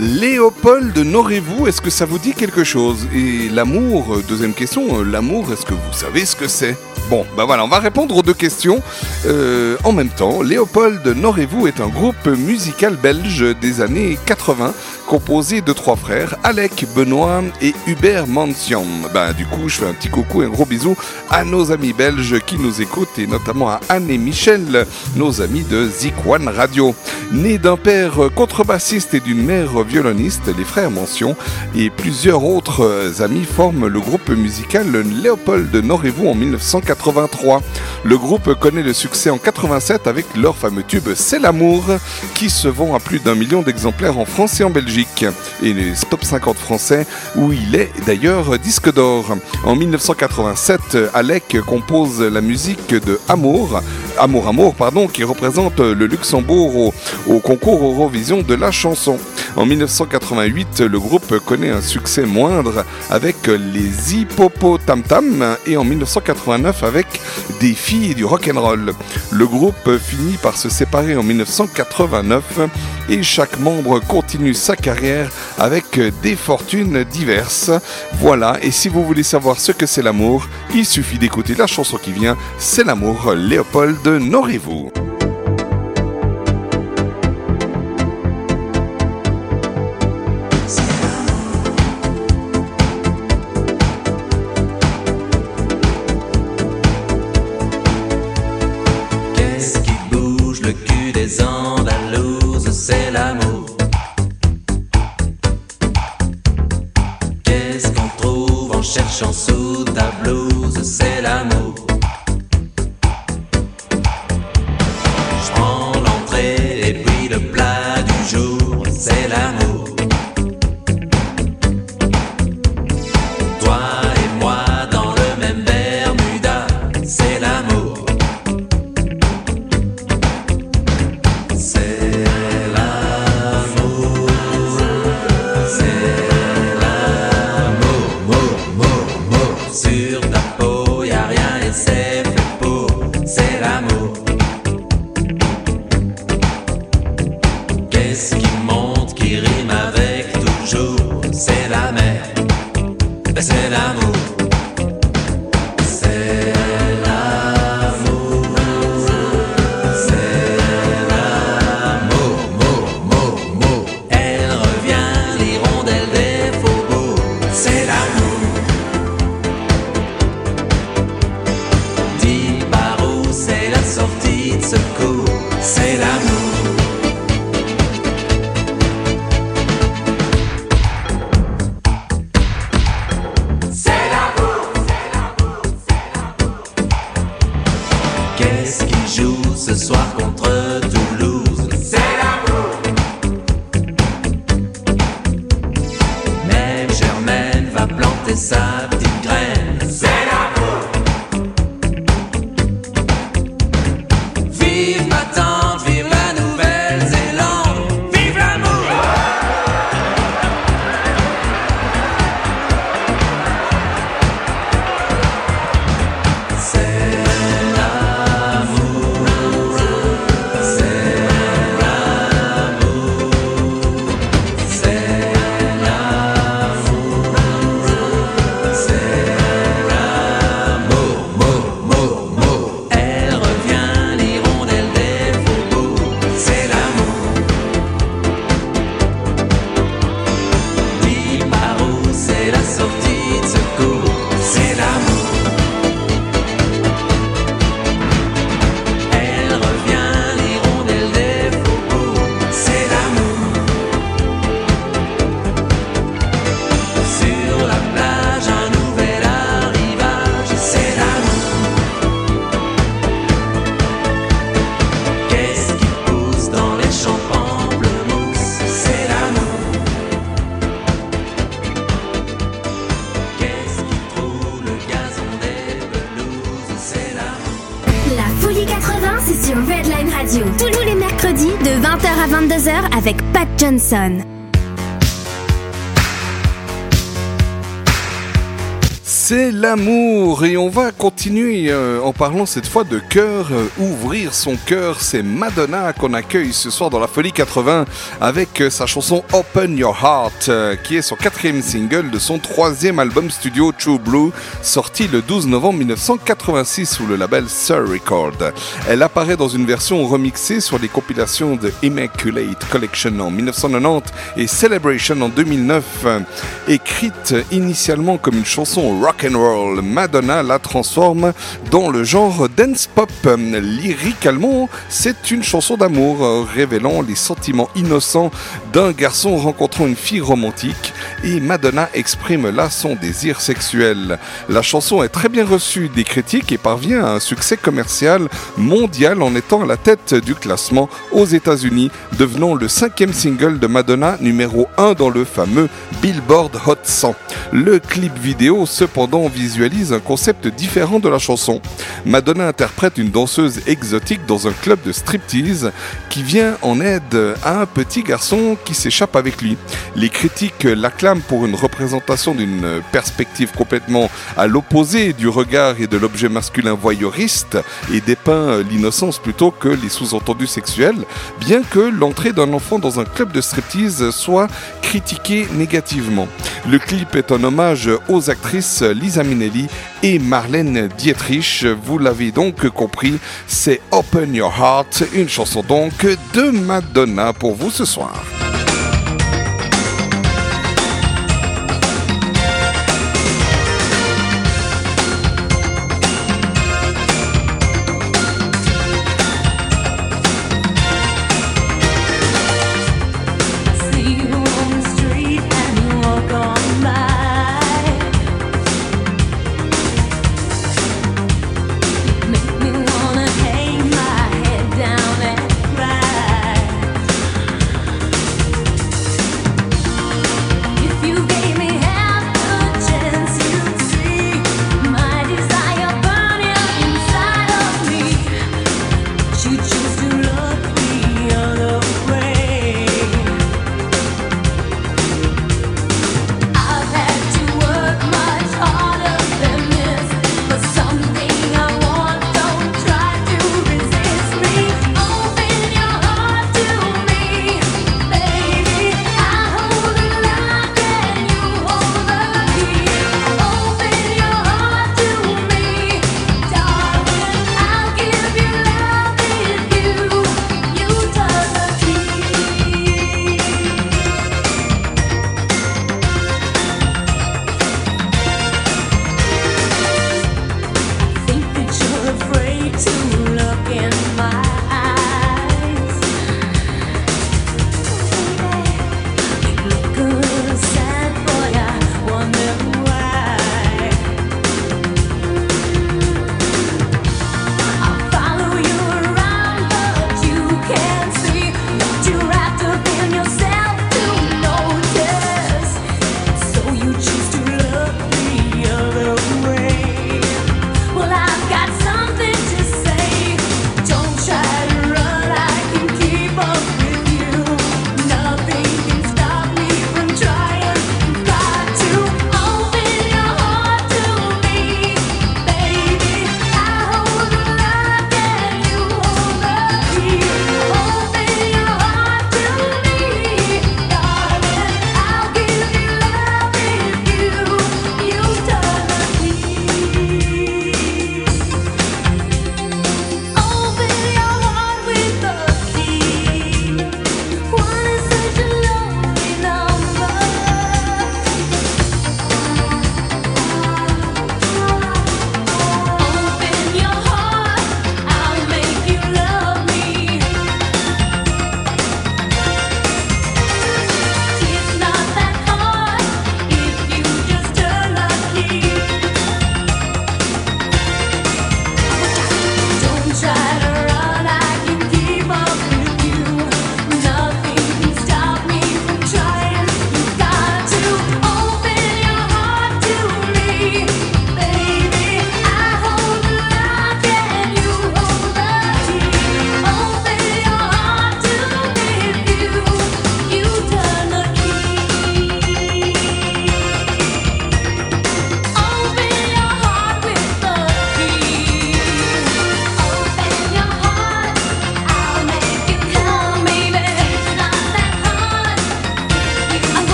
Léopold, n'aurez-vous, est-ce que ça vous dit quelque chose? Et l'amour, euh, deuxième question, euh, l'amour, est-ce que vous savez ce que c'est? Bon, ben voilà, on va répondre aux deux questions euh, en même temps. Léopold, n'aurez-vous est un groupe musical belge des années 80 composé de trois frères, Alec, Benoît et Hubert Mansion. Ben, du coup, je fais un petit coucou et un gros bisou à nos amis belges qui nous écoutent et notamment à Anne et Michel, nos amis de Zik One Radio. Nés d'un père contrebassiste et d'une mère violoniste, les frères Mention et plusieurs autres amis forment le groupe musical Léopold Norez-vous en 1983. Le groupe connaît le succès en 87 avec leur fameux tube C'est l'amour qui se vend à plus d'un million d'exemplaires en France et en Belgique et les top 50 français où il est d'ailleurs disque d'or. En 1987, Alec compose la musique de Amour, Amour Amour pardon, qui représente le Luxembourg au, au concours Eurovision de la chanson. En 1988, le groupe connaît un succès moindre avec les Hippopotam Tam et en 1989 avec des filles du rock'n'roll. Le groupe finit par se séparer en 1989 et chaque membre continue sa carrière avec des fortunes diverses. Voilà, et si vous voulez savoir ce que c'est l'amour, il suffit d'écouter la chanson qui vient, C'est l'amour, Léopold, n'aurez-vous à 22h avec Pat Johnson. C'est l'amour et on va continuer euh, en parlant cette fois de cœur, euh, ouvrir son cœur. C'est Madonna qu'on accueille ce soir dans la Folie 80 avec euh, sa chanson Open Your Heart qui est son quatrième single de son troisième album studio True Blue sorti le 12 novembre 1986 sous le label Sir Record. Elle apparaît dans une version remixée sur les compilations de Immaculate Collection en 1990 et Celebration en 2009. Euh, Écrite initialement comme une chanson rock and roll, Madonna la dans le genre dance pop. Lyricalement, c'est une chanson d'amour euh, révélant les sentiments innocents d'un garçon rencontrant une fille romantique et Madonna exprime là son désir sexuel. La chanson est très bien reçue des critiques et parvient à un succès commercial mondial en étant à la tête du classement aux États-Unis, devenant le cinquième single de Madonna numéro 1 dans le fameux Billboard Hot 100. Le clip vidéo cependant visualise un concept différent de la chanson. Madonna interprète une danseuse exotique dans un club de striptease qui vient en aide à un petit garçon qui s'échappe avec lui. Les critiques l'acclament pour une représentation d'une perspective complètement à l'opposé du regard et de l'objet masculin voyeuriste et dépeint l'innocence plutôt que les sous-entendus sexuels, bien que d'un enfant dans un club de striptease soit critiquée négativement. Le clip est un hommage aux actrices Lisa Minnelli et Marlène Dietrich. Vous l'avez donc compris, c'est Open Your Heart, une chanson donc de Madonna pour vous ce soir.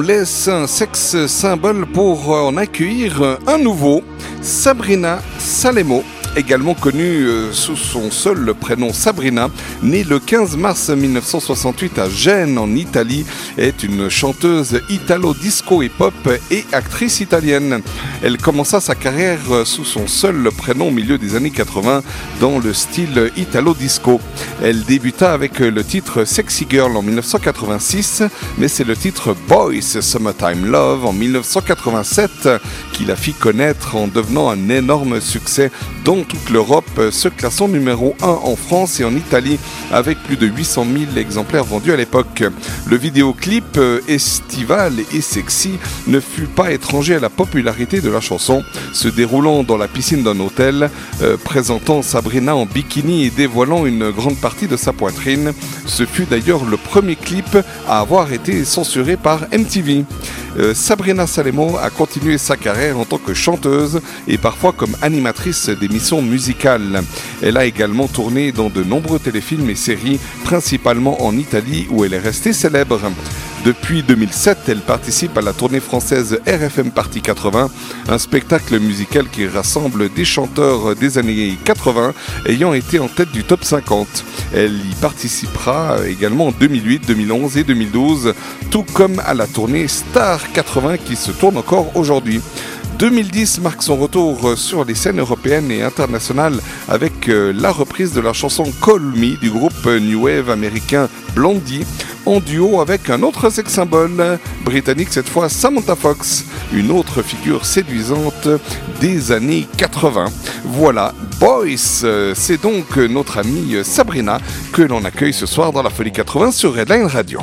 On laisse un sexe symbole pour euh, en accueillir un nouveau, Sabrina Salemo également connue euh, sous son seul prénom Sabrina, née le 15 mars 1968 à Gênes en Italie, est une chanteuse italo-disco et pop et actrice italienne. Elle commença sa carrière sous son seul prénom au milieu des années 80 dans le style italo-disco. Elle débuta avec le titre Sexy Girl en 1986, mais c'est le titre Boys Summertime Love en 1987 qui la fit connaître en devenant un énorme succès dans toute l'Europe, se classant numéro 1 en France et en Italie avec plus de 800 000 exemplaires vendus à l'époque. Le vidéoclip euh, estival et sexy ne fut pas étranger à la popularité de la chanson, se déroulant dans la piscine d'un hôtel, euh, présentant Sabrina en bikini et dévoilant une grande partie de sa poitrine. Ce fut d'ailleurs le premier clip à avoir été censuré par MTV. Euh, Sabrina Salemo a continué sa carrière en tant que chanteuse et parfois comme animatrice d'émissions musicales. Elle a également tourné dans de nombreux téléfilms et séries, principalement en Italie où elle est restée célèbre. Depuis 2007, elle participe à la tournée française RFM Party 80, un spectacle musical qui rassemble des chanteurs des années 80 ayant été en tête du top 50. Elle y participera également en 2008, 2011 et 2012, tout comme à la tournée Star 80 qui se tourne encore aujourd'hui. 2010 marque son retour sur les scènes européennes et internationales avec euh, la reprise de la chanson Call Me du groupe New Wave américain Blondie en duo avec un autre sex symbole britannique, cette fois Samantha Fox, une autre figure séduisante des années 80. Voilà, Boys, c'est donc notre amie Sabrina que l'on accueille ce soir dans la Folie 80 sur Redline Radio.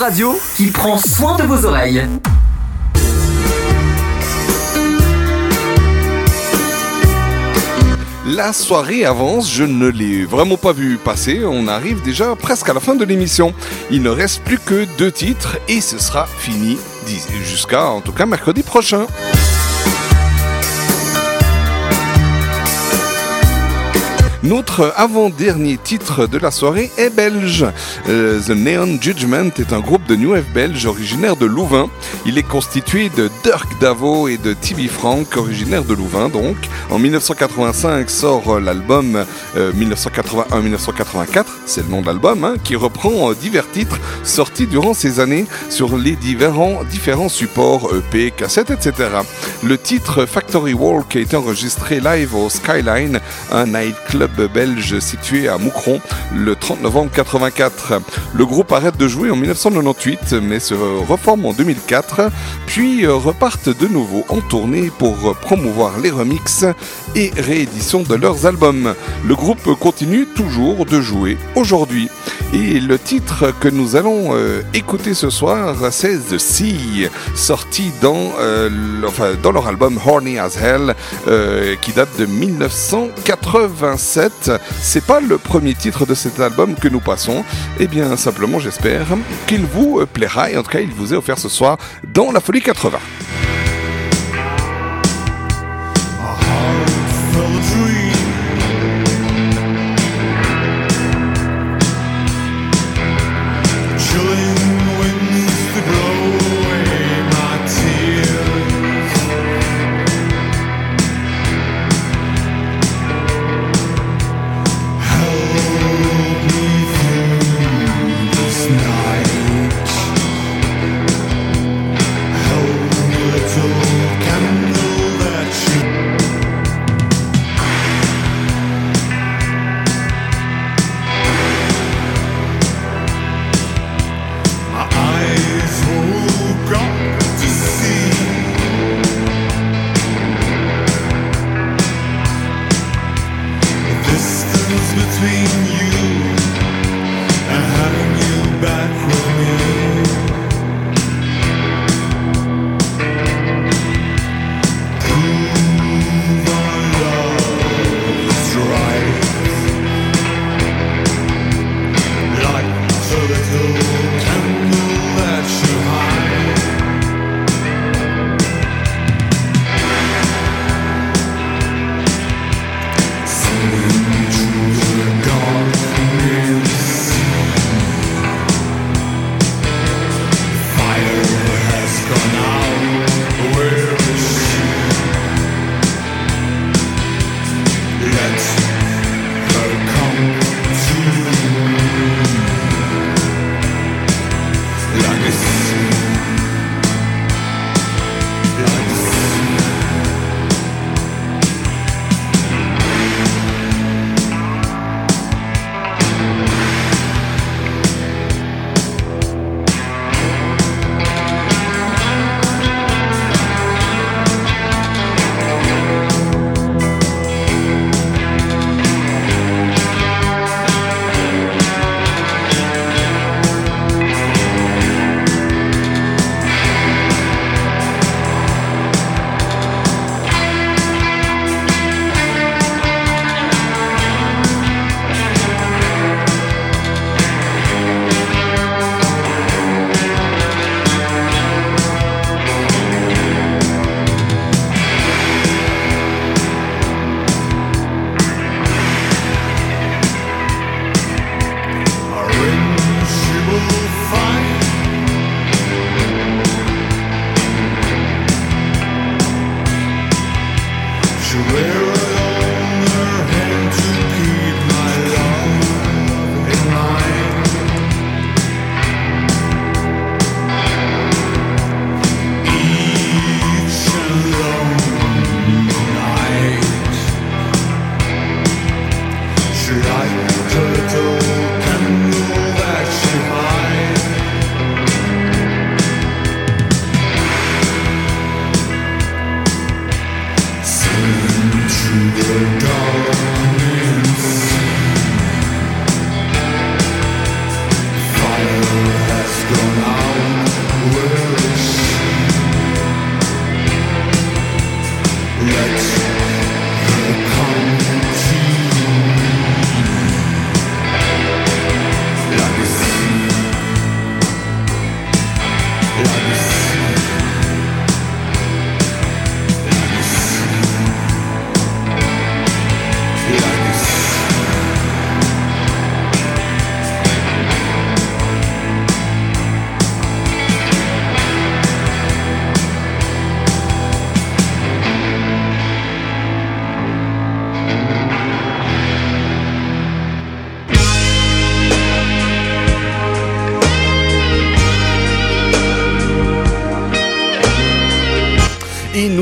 Radio qui prend soin de vos oreilles. La soirée avance, je ne l'ai vraiment pas vu passer, on arrive déjà presque à la fin de l'émission. Il ne reste plus que deux titres et ce sera fini jusqu'à en tout cas mercredi prochain. Notre avant-dernier titre de la soirée est belge. Euh, The Neon Judgment est un groupe de New Wave belge originaire de Louvain. Il est constitué de Dirk Davo et de Tibi Frank, originaire de Louvain donc. En 1985 sort euh, l'album euh, 1981-1984, c'est le nom de l'album, hein, qui reprend euh, divers titres sortis durant ces années sur les différents, différents supports EP, cassettes, etc. Le titre Factory Walk a été enregistré live au Skyline, un nightclub belge situé à Moucron, le 30 novembre 84. Le groupe arrête de jouer en 1998, mais se reforme en 2004, puis repartent de nouveau en tournée pour promouvoir les remixes et rééditions de leurs albums. Le groupe continue toujours de jouer aujourd'hui. Et le titre que nous allons euh, écouter ce soir, c'est The Sea, sorti dans, euh, leur album Horny as Hell, euh, qui date de 1987. C'est pas le premier titre de cet album que nous passons. Eh bien, simplement, j'espère qu'il vous plaira et en tout cas, il vous est offert ce soir dans la Folie 80.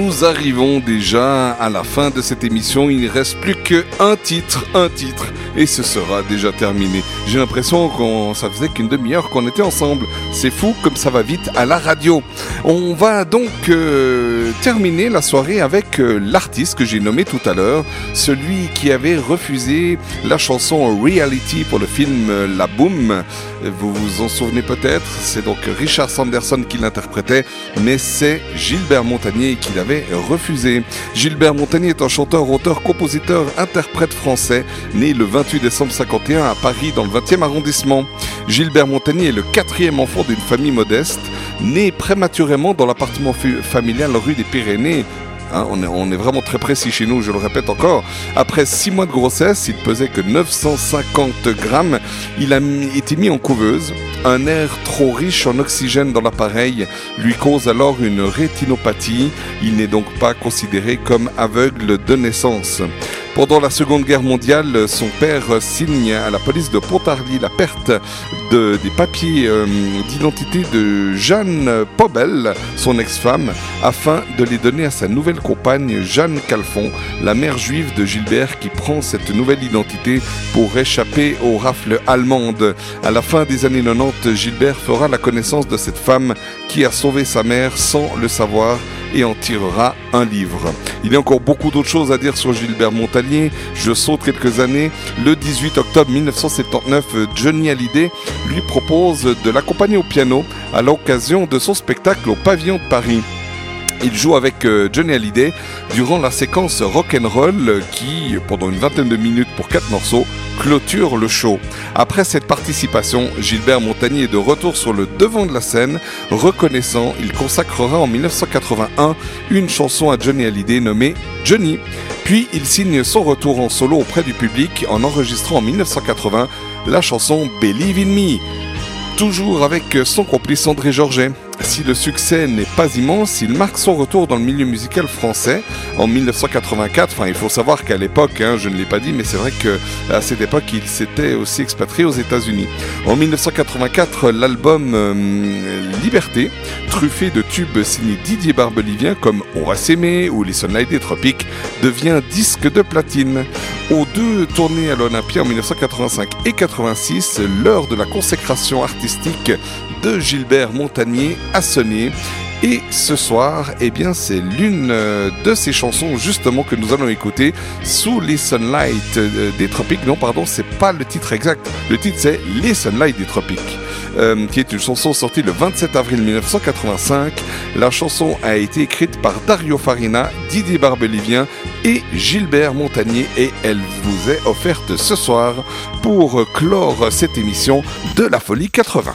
Nous arrivons déjà à la fin de cette émission. Il ne reste plus qu'un titre, un titre, et ce sera déjà terminé. J'ai l'impression qu'on, ça faisait qu'une demi-heure qu'on était ensemble. C'est fou comme ça va vite à la radio. On va donc euh, terminer la soirée avec euh, l'artiste que j'ai nommé tout à l'heure, celui qui avait refusé la chanson Reality pour le film euh, La Boom. Vous vous en souvenez peut-être, c'est donc Richard Sanderson qui l'interprétait, mais c'est Gilbert Montagnier qui l'avait refusé. Gilbert Montagnier est un chanteur, auteur, compositeur, interprète français, né le 28 décembre 51 à Paris dans le 20e arrondissement. Gilbert Montagnier est le quatrième enfant d'une famille modeste, né prématurément dans l'appartement familial rue des Pyrénées Hein, on, est, vraiment très précis chez nous, je le répète encore. Après six mois de grossesse, il pesait que 950 grammes. Il a été mis en couveuse. Un air trop riche en oxygène dans l'appareil lui cause alors une rétinopathie. Il n'est donc pas considéré comme aveugle de naissance. Pendant la Seconde Guerre mondiale, son père signe à la police de Pontarlier la perte de- des papiers euh, d'identité de Jeanne Pobel, son ex-femme, afin de les donner à sa nouvelle compagne Jeanne Calfon, la mère juive de Gilbert qui prend cette nouvelle identité pour échapper aux rafles allemandes. À la fin des années 90, Gilbert fera la connaissance de cette femme qui a sauvé sa mère sans le savoir et en tirera un livre. Il y a encore beaucoup d'autres choses à dire sur Gilbert Montagnier. Je saute quelques années. Le 18 octobre 1979, Johnny Hallyday lui propose de l'accompagner au piano à l'occasion de son spectacle au Pavillon de Paris. Il joue avec euh, Johnny Hallyday durant la séquence rock'n'roll qui, pendant une vingtaine de minutes pour quatre morceaux, clôture le show. Après cette participation, Gilbert Montagnier est de retour sur le devant de la scène. Reconnaissant, il consacrera en 1981 une chanson à Johnny Hallyday nommée Johnny. Puis il signe son retour en solo auprès du public en enregistrant en 1980 la chanson Believe in Me toujours avec son complice André Georget. Si le succès n'est pas immense, il marque son retour dans le milieu musical français en 1984. Enfin, il faut savoir qu'à l'époque, hein, je ne l'ai pas dit, mais c'est vrai que à cette époque, il s'était aussi expatrié aux États-Unis. En 1984, l'album euh, Liberté, truffé de tubes signés Didier Barbelivien comme On va s'aimer ou Les Sunlight des Tropiques, devient disque de platine. Aux deux tournées à l'Olympia en 1985 et 86, l'heure de la consécration artistique de Gilbert Montagnier a sonné. Et ce soir, eh bien, c'est l'une de ces chansons justement que nous allons écouter sous les Sunlight euh, des Tropiques. Non, pardon, c'est pas le titre exact. Le titre c'est Les Sunlight des Tropiques. euh, qui est une chanson sortie le 27 avril 1985. La chanson a été écrite par Dario Farina, Didier Barbelivien et Gilbert Montagnier et elle vous est offerte ce soir pour clore cette émission de la Folie 80.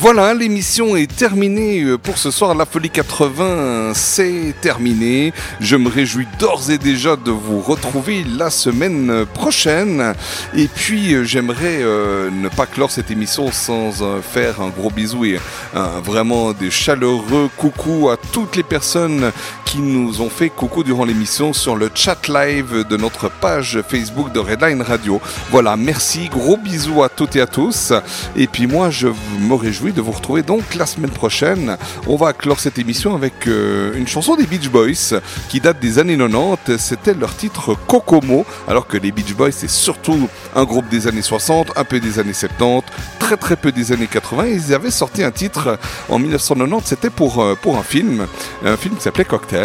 Voilà, l'émission est terminée euh, pour ce soir. La Folie 80, c'est terminé. Je me réjouis d'ores et déjà de vous retrouver la semaine prochaine. Et puis, euh, j'aimerais euh, ne pas clore cette émission sans faire un gros bisou et vraiment des chaleureux coucou à toutes les personnes qui nous ont fait coucou durant l'émission sur le chat live de notre page Facebook de Redline Radio. Voilà, merci, gros bisous à toutes et à tous. Et puis moi, je me réjouis de vous retrouver donc la semaine prochaine. On va clore cette émission avec euh, une chanson des Beach Boys qui date des années 90. C'était leur titre Kokomo, alors que les Beach Boys c'est surtout un groupe des années 60, un peu des années 70, très très peu des années 80. Ils avaient sorti un titre en 1990, c'était pour, euh, pour un film, un film qui s'appelait Cocktail.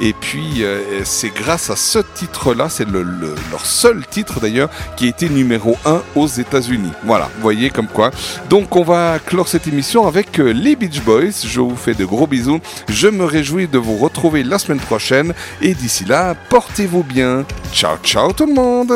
Et puis euh, c'est grâce à ce titre-là, c'est le, le- leur seul titre d'ailleurs, qui a été numéro 1 aux États-Unis. Voilà, vous voyez comme quoi. Donc on va clore cette émission avec euh, les Beach Boys. Je vous fais de gros bisous. Je me réjouis de vous retrouver la semaine prochaine. Et d'ici là, portez-vous bien. Ciao, ciao tout le monde.